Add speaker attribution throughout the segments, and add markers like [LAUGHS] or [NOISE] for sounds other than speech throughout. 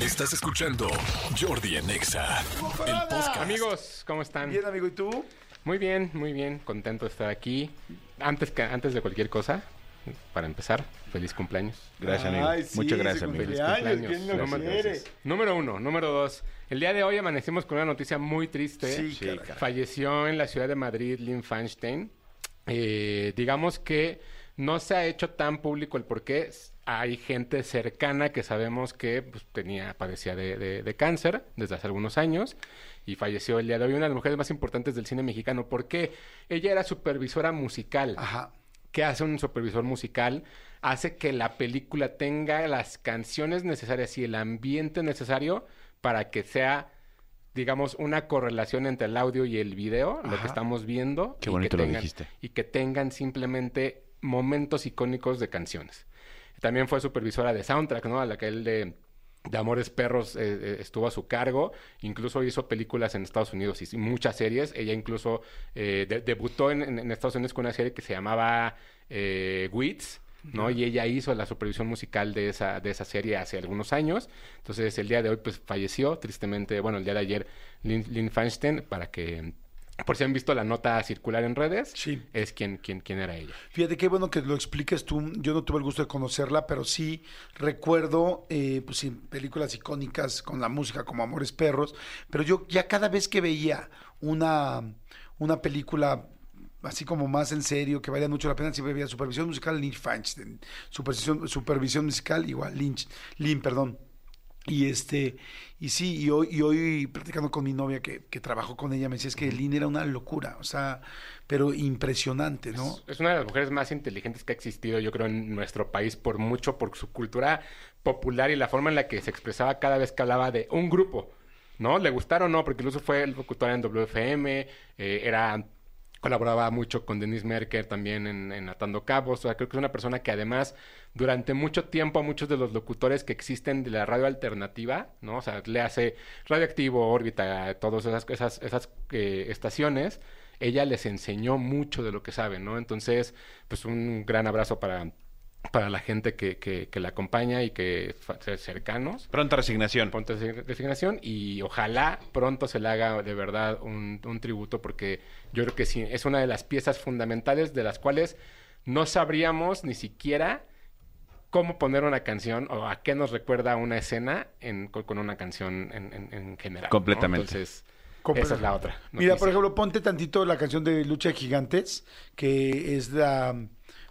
Speaker 1: Estás escuchando Jordi en Exa, el podcast.
Speaker 2: Amigos, ¿cómo están?
Speaker 3: Bien, amigo, ¿y tú?
Speaker 2: Muy bien, muy bien. Contento de estar aquí. Antes, que, antes de cualquier cosa, para empezar, feliz cumpleaños.
Speaker 4: Gracias, amigo.
Speaker 3: Ay, sí,
Speaker 4: Muchas gracias, amigo.
Speaker 2: Feliz
Speaker 3: cumpleaños. ¿quién lo
Speaker 2: Número- uno. Número dos. El día de hoy amanecimos con una noticia muy triste.
Speaker 3: Sí,
Speaker 4: Sí,
Speaker 3: caray.
Speaker 2: Falleció en la ciudad de Madrid Lynn Feinstein. Eh, digamos que no se ha hecho tan público el por qué. Hay gente cercana que sabemos que pues, tenía, padecía de, de- de cáncer desde hace algunos años y falleció el día de hoy. Una de las mujeres más importantes del cine mexicano. porque Ella era supervisora musical.
Speaker 3: Ajá.
Speaker 2: ¿Qué hace un supervisor musical? Hace que la película tenga las canciones necesarias y el ambiente necesario para que sea, digamos, una correlación entre el audio y el video, lo que estamos viendo.
Speaker 4: Qué
Speaker 2: y
Speaker 4: bonito
Speaker 2: que
Speaker 4: lo
Speaker 2: tengan-
Speaker 4: dijiste.
Speaker 2: Y que tengan simplemente momentos icónicos de canciones. También fue supervisora de soundtrack, ¿no? A la que él de, de Amores Perros eh, eh, estuvo a su cargo. Incluso hizo películas en Estados Unidos y muchas series. Ella incluso eh, de- debutó en, en- en Estados Unidos con una serie que se llamaba eh, Wits. ¿no? Y ella hizo la supervisión musical de esa, de esa serie hace algunos años. Entonces, el día de hoy, pues, falleció, tristemente, bueno, el día de ayer, Lynn, Lynn Feinstein, para que, por si han visto la nota circular en redes,
Speaker 3: Sí.
Speaker 2: es quien, quien, quien era ella.
Speaker 3: Fíjate qué bueno que lo expliques tú. Yo no tuve el gusto de conocerla, pero sí recuerdo, eh, pues sí, películas icónicas con la música como Amores Perros. Pero yo ya cada vez que veía una, una película así como más en serio, que valía mucho la pena, siempre veía supervisión musical Lynch Feinstein, supervisión, supervisión musical igual Lynch, Lynn, perdón. Y este, y sí, y hoy, y hoy platicando con mi novia que, que trabajó con ella, me decía es que Lynn era una locura, o sea, pero impresionante, ¿no?
Speaker 2: Es, es una de las mujeres más inteligentes que ha existido, yo creo, en nuestro país por mucho, por su cultura popular y la forma en la que se expresaba cada vez que hablaba de un grupo, ¿no? Le gustaron o no, porque incluso fue el locutor en WFM, eh, era colaboraba mucho con Denise Merker también en, Atando Cabos. O sea, creo que es una persona que además durante mucho tiempo a muchos de los locutores que existen de la radio alternativa, ¿no? O sea, le hace Radioactivo, Órbita, todas esas, esas, esas eh, estaciones, ella les enseñó mucho de lo que sabe, ¿no? Entonces, pues un gran abrazo para, para la gente que, que, que la acompaña y que cercanos
Speaker 4: Pronta resignación.
Speaker 2: pronta resi- resignación y ojalá pronto se le haga de verdad un, un tributo porque yo creo que sí, es una de las piezas fundamentales de las cuales no sabríamos ni siquiera cómo poner una canción o a qué nos recuerda una escena en- con, una canción en, en- en general. ¿no?
Speaker 4: Completamente.
Speaker 2: Entonces, esa es la otra.
Speaker 3: Mira, por ejemplo, ponte tantito la canción de Lucha de Gigantes, que es la...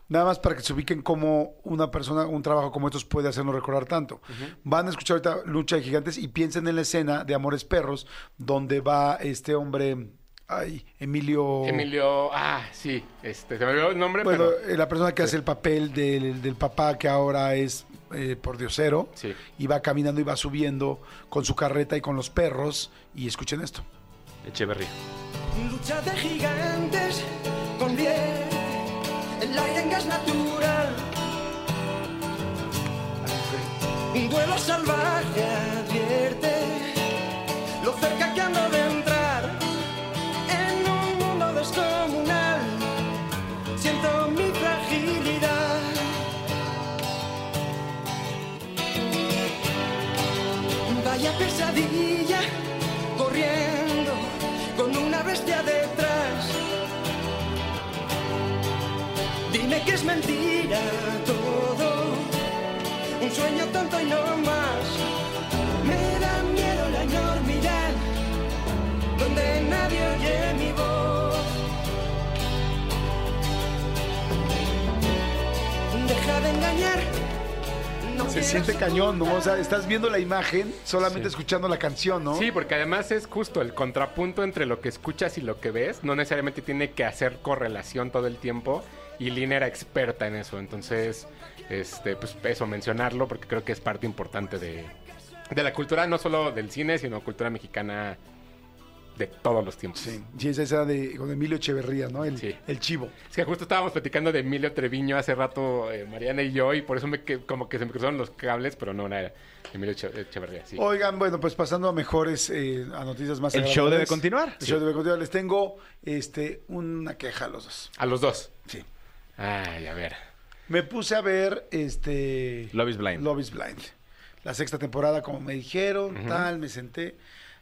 Speaker 3: Nada más para que se ubiquen cómo una persona, un trabajo como estos puede hacernos recordar tanto. Van a escuchar ahorita Lucha de Gigantes y piensen en la escena de Amores Perros, donde va este hombre, ay, Emilio...
Speaker 2: Emilio, ah, sí, este, se me olvidó el nombre,
Speaker 3: Bueno,
Speaker 2: pero
Speaker 3: eh, la persona que hace el papel del, del papá que ahora es eh, por diosero,
Speaker 2: Sí.
Speaker 3: y va caminando y va subiendo con su carreta y con los perros, y escuchen esto.
Speaker 4: Echeverría.
Speaker 5: Lucha de gigantes el aire en gas natural. Un duelo salvaje advierte lo cerca que ando de entrar en un mundo descomunal. Siento mi fragilidad. Vaya pesadilla Que es mentira todo, un sueño tonto y no más. Me da miedo la enormidad, donde nadie oye mi voz. Deja de engañar. no
Speaker 3: Se siente cañón, ¿no? O sea, estás viendo la imagen solamente
Speaker 2: Sí.
Speaker 3: escuchando la canción, ¿no?
Speaker 2: Sí, porque además es justo el contrapunto entre lo que escuchas y lo que ves. No necesariamente tiene que hacer correlación todo el tiempo. Y Lina era experta en eso. Entonces, este, pues eso, mencionarlo, porque creo que es parte importante de, de la cultura, no solo del cine, sino cultura mexicana de todos los tiempos.
Speaker 3: Sí, sí, esa era de con Emilio Echeverría, ¿no? El,
Speaker 2: Sí.
Speaker 3: el chivo.
Speaker 2: Es que justo estábamos platicando de Emilio Treviño hace rato, eh, Mariana y yo, y por eso me que- como que se me cruzaron los cables, pero no, no era Emilio Eche- Echeverría, sí.
Speaker 3: Oigan, bueno, pues pasando a mejores, eh, a noticias más
Speaker 4: El show debe continuar.
Speaker 3: El show debe continuar. Les tengo este, una queja a los dos.
Speaker 2: A los dos.
Speaker 3: Sí.
Speaker 2: Ay, a ver.
Speaker 3: Me puse a ver este.
Speaker 4: Love is Blind.
Speaker 3: Love is Blind. la sexta temporada como me dijeron, tal, me senté.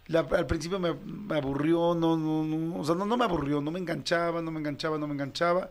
Speaker 3: La- al principio me, me aburrió, no, no, no, o sea, no, no me aburrió, no me enganchaba, no me enganchaba, no me enganchaba.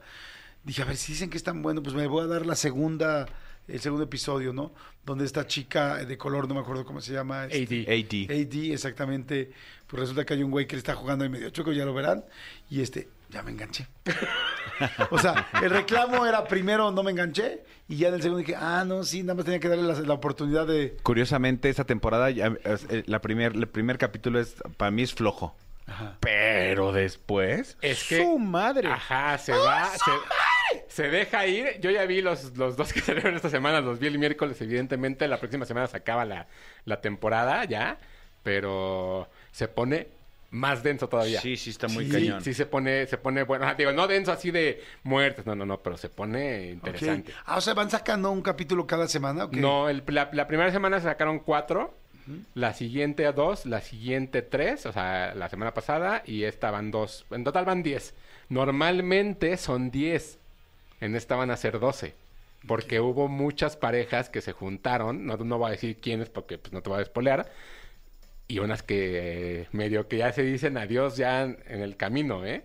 Speaker 3: Dije, a ver, si dicen que es tan bueno, pues me voy a dar la segunda, el segundo episodio, ¿no? Donde esta chica de color, no me acuerdo cómo se llama. este,
Speaker 2: AD.
Speaker 4: AD.
Speaker 3: AD, exactamente. Pues resulta que hay un güey que le está jugando ahí medio chueco, ya lo verán. Y este, ya me enganché. [LAUGHS] o sea, el reclamo era primero no me enganché y ya en el segundo dije, ah, no, sí, nada más tenía que darle la, la oportunidad de...
Speaker 4: Curiosamente, esta temporada, ya, es- eh, la primer, el primer capítulo es, para mí es flojo.
Speaker 3: Ajá.
Speaker 4: Pero después,
Speaker 2: Es que-
Speaker 4: su madre.
Speaker 2: Ajá, se va. Se, se deja ir. Yo ya vi los, los dos que [LAUGHS] salieron esta semana, los vi el miércoles, evidentemente. La próxima semana se acaba la, la temporada ya. Pero se pone más denso todavía.
Speaker 4: Sí, sí, está muy
Speaker 3: Sí,
Speaker 4: cañón.
Speaker 2: Sí, se pone, se pone bueno. Ah, digo, no denso así de muertes, no, no, no, pero se pone interesante.
Speaker 3: Ah, o sea, van sacando un capítulo cada semana. ¿o qué?
Speaker 2: No, el- la, la primera semana sacaron cuatro, la siguiente dos, la siguiente tres, o sea, la semana pasada, y esta van dos. En total van diez. Normalmente son diez. En esta van a ser doce. Porque hubo muchas parejas que se juntaron, no, no voy a decir quiénes porque pues, no te voy a despolear, y unas que medio que ya se dicen adiós ya en, el camino, ¿eh?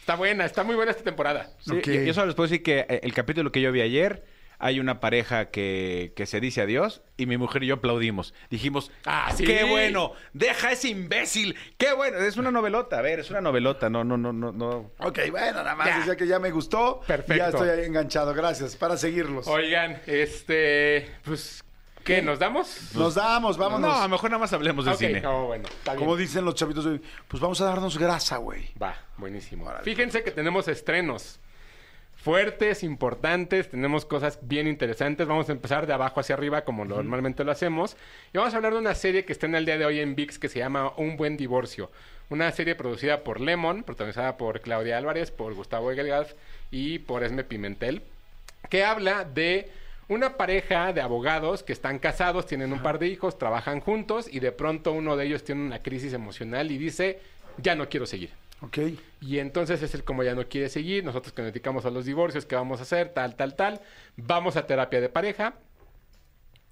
Speaker 2: Está buena, está muy buena esta temporada.
Speaker 4: Sí,
Speaker 3: Ok.
Speaker 4: yo, yo solo les puedo decir que eh, el capítulo que yo vi ayer, hay una pareja que, que se dice adiós y mi mujer y yo aplaudimos. Dijimos,
Speaker 2: Ah, sí.
Speaker 4: ¡Qué bueno! ¡Deja a ese imbécil! ¡Qué bueno! Es una novelota, a ver, es una novelota, no, no, no, no, no.
Speaker 3: Ok, bueno, nada más
Speaker 2: Ya.
Speaker 3: decía que ya me gustó.
Speaker 2: Perfecto.
Speaker 3: Ya estoy ahí enganchado. Gracias. Para seguirlos.
Speaker 2: Oigan, este, pues, ¿qué? ¿Nos damos?
Speaker 3: Nos damos, vámonos.
Speaker 4: No, a lo mejor nada más hablemos de
Speaker 2: Ok,
Speaker 4: cine.
Speaker 2: oh, bueno, está bien.
Speaker 3: Como dicen los chavitos, de hoy, pues vamos a darnos grasa, güey.
Speaker 2: Va, buenísimo. Fíjense que tenemos estrenos fuertes, importantes, tenemos cosas bien interesantes. Vamos a empezar de abajo hacia arriba como normalmente lo hacemos. Y vamos a hablar de una serie que está en el día de hoy en VIX que se llama Un Buen Divorcio. Una serie producida por Lemon, protagonizada por Claudia Álvarez, por Gustavo Egelgaz y por Esme Pimentel, que habla de una pareja de abogados que están casados, tienen un par de hijos, trabajan juntos y de pronto uno de ellos tiene una crisis emocional y dice, ya no quiero seguir.
Speaker 3: Ok.
Speaker 2: Y entonces es el como ya no quiere seguir, nosotros que nos dedicamos a los divorcios, ¿qué vamos a hacer? Tal, tal, tal. Vamos a terapia de pareja.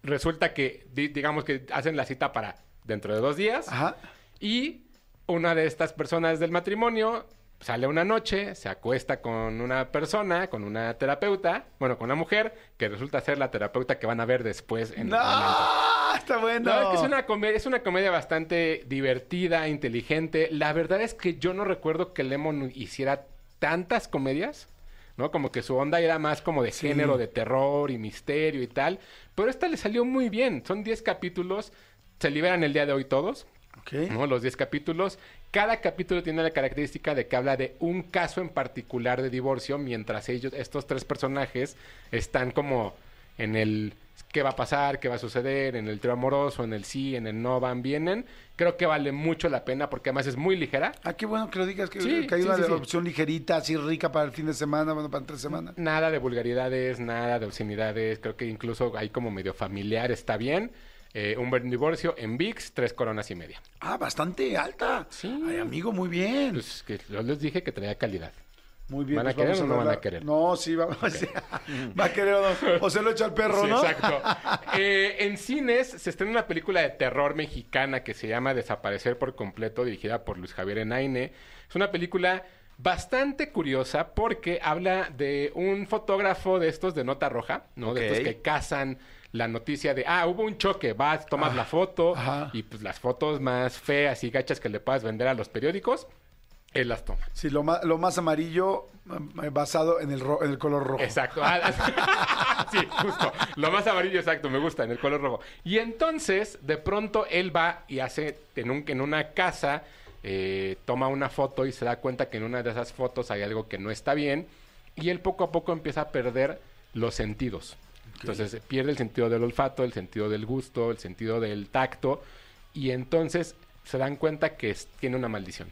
Speaker 2: Resulta que, di- digamos que hacen la cita para dentro de dos días.
Speaker 3: Ajá.
Speaker 2: Y una de estas personas del matrimonio sale una noche, se acuesta con una persona, con una terapeuta, bueno, con una mujer, que resulta ser la terapeuta que van a ver después en el.
Speaker 3: ¡No! Está bueno.
Speaker 2: Es que es una, comedia, es una comedia bastante divertida, inteligente. La verdad es que yo no recuerdo que Lemon hiciera tantas comedias, ¿no? Como que su onda era más como de
Speaker 3: Sí.
Speaker 2: género, de terror y misterio y tal. Pero esta le salió muy bien. Son 10 capítulos. Se liberan el día de hoy todos. ¿No? Los 10 capítulos. Cada capítulo tiene la característica de que habla de un caso en particular de divorcio, mientras ellos, estos tres personajes, están como en el qué va a pasar, qué va a suceder, en el trío amoroso, en el sí, en el no, van, vienen. Creo que vale mucho la pena porque además es muy ligera.
Speaker 3: Ah, qué bueno que lo digas, que,
Speaker 2: Sí,
Speaker 3: que hay
Speaker 2: sí,
Speaker 3: una
Speaker 2: sí, sí.
Speaker 3: opción ligerita, así rica para el fin de semana, bueno, para tres semanas.
Speaker 2: Nada de vulgaridades, nada de obscenidades. Creo que incluso hay como medio familiar, está bien. Eh, un buen divorcio en VIX, tres coronas y media.
Speaker 3: Ah, bastante alta.
Speaker 2: Sí.
Speaker 3: Ay, amigo, muy bien.
Speaker 2: Pues que yo les dije que traía calidad.
Speaker 3: muy bien.
Speaker 2: ¿van a
Speaker 3: pues
Speaker 2: querer o no van a querer?
Speaker 3: No, sí, vamos. [LAUGHS] va a querer o no. O se lo echa al perro,
Speaker 2: Sí,
Speaker 3: ¿no?
Speaker 2: exacto. [LAUGHS] Eh, en cines se estrena una película de terror mexicana que se llama Desaparecer por completo, dirigida por Luis Javier Enaine. Es una película bastante curiosa porque habla de un fotógrafo de estos de nota roja, ¿no? De estos que cazan la noticia de, ah, hubo un choque, vas, tomas la foto
Speaker 3: ajá.
Speaker 2: y pues las fotos más feas y gachas que le puedas vender a los periódicos, él las toma.
Speaker 3: Sí, lo más, lo más amarillo eh, basado en el, ro- en el color rojo.
Speaker 2: Exacto. Ah, [LAUGHS] sí, justo. Lo más amarillo, exacto, me gusta, en el color rojo. Y entonces, de pronto, él va y hace en, un, en una casa, eh, toma una foto y se da cuenta que en una de esas fotos hay algo que no está bien. Y él poco a poco empieza a perder los sentidos. Entonces pierde el sentido del olfato, el sentido del gusto, el sentido del tacto. Y entonces se dan cuenta que es- tiene una maldición.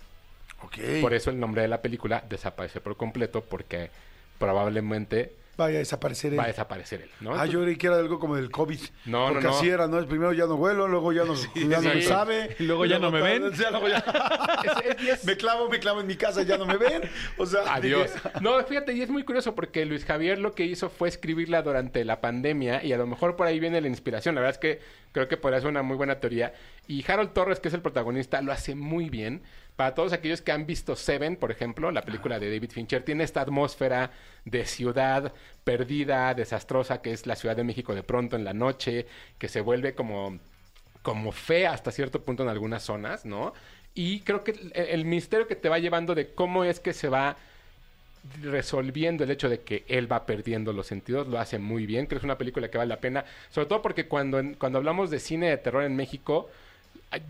Speaker 2: Por eso el nombre de la película desaparece por completo, porque probablemente
Speaker 3: vaya a desaparecer él.
Speaker 2: va a desaparecer él, ¿no?
Speaker 3: Ah, yo creí que era algo como del COVID.
Speaker 2: No, no,
Speaker 3: Porque
Speaker 2: no.
Speaker 3: así era, ¿no? Primero ya no vuelo, luego ya no, [LAUGHS] ya no
Speaker 2: sí.
Speaker 3: me sabe. [LAUGHS]
Speaker 4: Y luego ya no me ven.
Speaker 3: ya luego ya- [LAUGHS]
Speaker 2: Es- es- es-
Speaker 3: me clavo, me clavo en mi casa, ya no me ven. O sea,
Speaker 2: Adiós.
Speaker 3: dije,
Speaker 2: No, fíjate, y es muy curioso porque Luis Javier lo que hizo fue escribirla durante la pandemia y a lo mejor por ahí viene la inspiración. La verdad es que creo que podría ser una muy buena teoría. Y Harold Torres, que es el protagonista, lo hace muy bien. Para todos aquellos que han visto Seven, por ejemplo, la película de David Fincher, tiene esta atmósfera de ciudad perdida, desastrosa, que es la Ciudad de México de pronto en la noche, que se vuelve como como fea hasta cierto punto en algunas zonas, ¿no? Y creo que el, misterio que te va llevando de cómo es que se va resolviendo el hecho de que él va perdiendo los sentidos, lo hace muy bien. Creo que es una película que vale la pena, sobre todo porque cuando, cuando hablamos de cine de terror en México,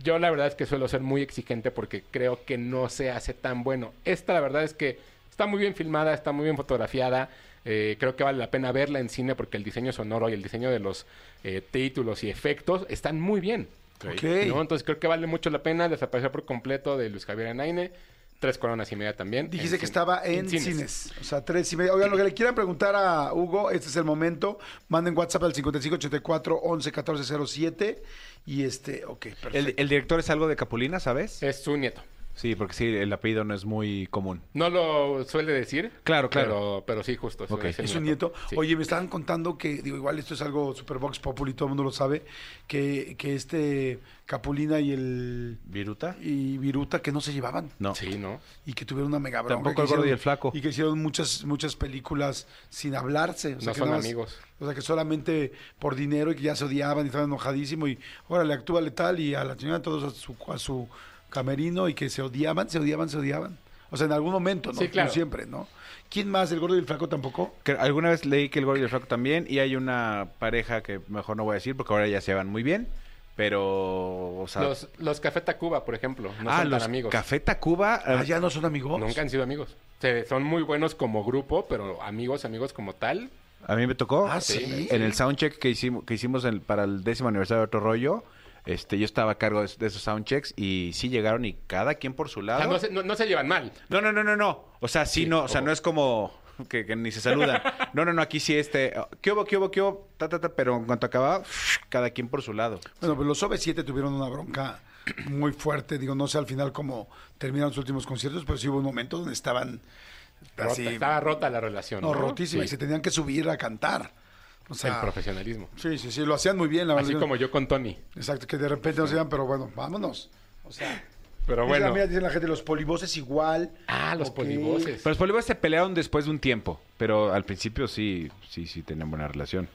Speaker 2: yo la verdad es que suelo ser muy exigente porque creo que no se hace tan bueno. Esta la verdad es que está muy bien filmada, está muy bien fotografiada. eh, creo que vale la pena verla en cine porque el diseño sonoro y el diseño de los eh, títulos y efectos están muy bien.
Speaker 3: Ok.
Speaker 2: ¿no? Entonces creo que vale mucho la pena desaparecer por completo de Luis Javier Anaine. Tres coronas y media también.
Speaker 3: Dijiste que
Speaker 2: cine-
Speaker 3: estaba en, cines. O sea, tres y media. Oigan, lo que le quieran preguntar a Hugo, este es el momento. Manden WhatsApp al 5584 11 1407. Y este, ok, perfecto.
Speaker 4: El, el director es algo de Capulina, ¿sabes?
Speaker 2: Es su nieto.
Speaker 4: Sí, porque sí, el apellido no es muy común.
Speaker 2: No lo suele decir.
Speaker 4: Claro, claro.
Speaker 2: Pero, pero sí, justo.
Speaker 3: Es un nieto.
Speaker 2: Sí.
Speaker 3: Oye, me estaban contando que, digo, igual esto es algo super Vox Populi, todo el mundo lo sabe, que, que este Capulina y el
Speaker 4: ¿Viruta?
Speaker 3: y Viruta que no se llevaban
Speaker 4: No.
Speaker 2: Sí, ¿no?
Speaker 3: y que tuvieron una mega bronca.
Speaker 4: Tampoco el gordo y el flaco.
Speaker 3: Y que hicieron muchas muchas películas sin hablarse. O sea,
Speaker 2: No
Speaker 3: que
Speaker 2: son
Speaker 3: más-
Speaker 2: amigos.
Speaker 3: O sea, que solamente por dinero y que ya se odiaban y estaban enojadísimo y, órale, actúa letal y a la señora todos a su, a su camerino y que se odiaban, se odiaban, se odiaban. O sea, en algún momento, ¿no?
Speaker 2: Sí, claro.
Speaker 3: No siempre, ¿no? ¿Quién más? ¿El gordo y el flaco tampoco?
Speaker 4: Que alguna vez leí que el gordo y el flaco también, y hay una pareja que mejor no voy a decir porque ahora ya se van muy bien, pero... O sea,
Speaker 2: Los, los Café Tacuba, por ejemplo, no
Speaker 4: ah,
Speaker 2: son
Speaker 4: los
Speaker 2: tan amigos.
Speaker 4: Café Tacuba... eh,
Speaker 3: Ah, ya no son amigos.
Speaker 2: Nunca han sido amigos. Se- son muy buenos como grupo, pero amigos, amigos como tal.
Speaker 4: A mí me tocó.
Speaker 3: Ah, ¿sí?
Speaker 4: En el soundcheck que hicimos, que hicimos para el décimo aniversario de Otro Rollo, este, yo estaba a cargo de, de esos soundchecks y sí llegaron y cada quien por su
Speaker 2: O
Speaker 4: lado.
Speaker 2: sea, no se, no- no se llevan mal.
Speaker 4: No, no, no, no, no. O sea, sí,
Speaker 2: Sí,
Speaker 4: no, o sea, no es como que, que ni se saludan. [LAUGHS] No, no, no, aquí sí este, ¿qué hubo, qué hubo, qué hubo? Ta, ta, ta, pero en cuanto acababa, cada quien por su lado.
Speaker 3: Bueno, pues los OV7 tuvieron una bronca muy fuerte. Digo, no sé al final cómo terminaron sus últimos conciertos, pero sí hubo un momento donde estaban
Speaker 2: Rota-
Speaker 3: así,
Speaker 2: Estaba rota la relación.
Speaker 3: no,
Speaker 2: ¿no?
Speaker 3: rotísimas, y se tenían que subir a cantar. O
Speaker 2: El
Speaker 3: sea,
Speaker 2: profesionalismo.
Speaker 3: sí, sí, sí, lo hacían muy bien. La
Speaker 2: Así
Speaker 3: verdad.
Speaker 2: como yo con Tony.
Speaker 3: Exacto, que de repente no se iban, pero bueno, vámonos. O sea,
Speaker 2: Pero bueno.
Speaker 3: mira, dicen la gente, los polivoces igual.
Speaker 2: Ah, los
Speaker 3: Ok.
Speaker 2: polivoces.
Speaker 4: Pero los polígonos se pelearon después de un tiempo, pero al principio sí, sí, sí tenían buena relación.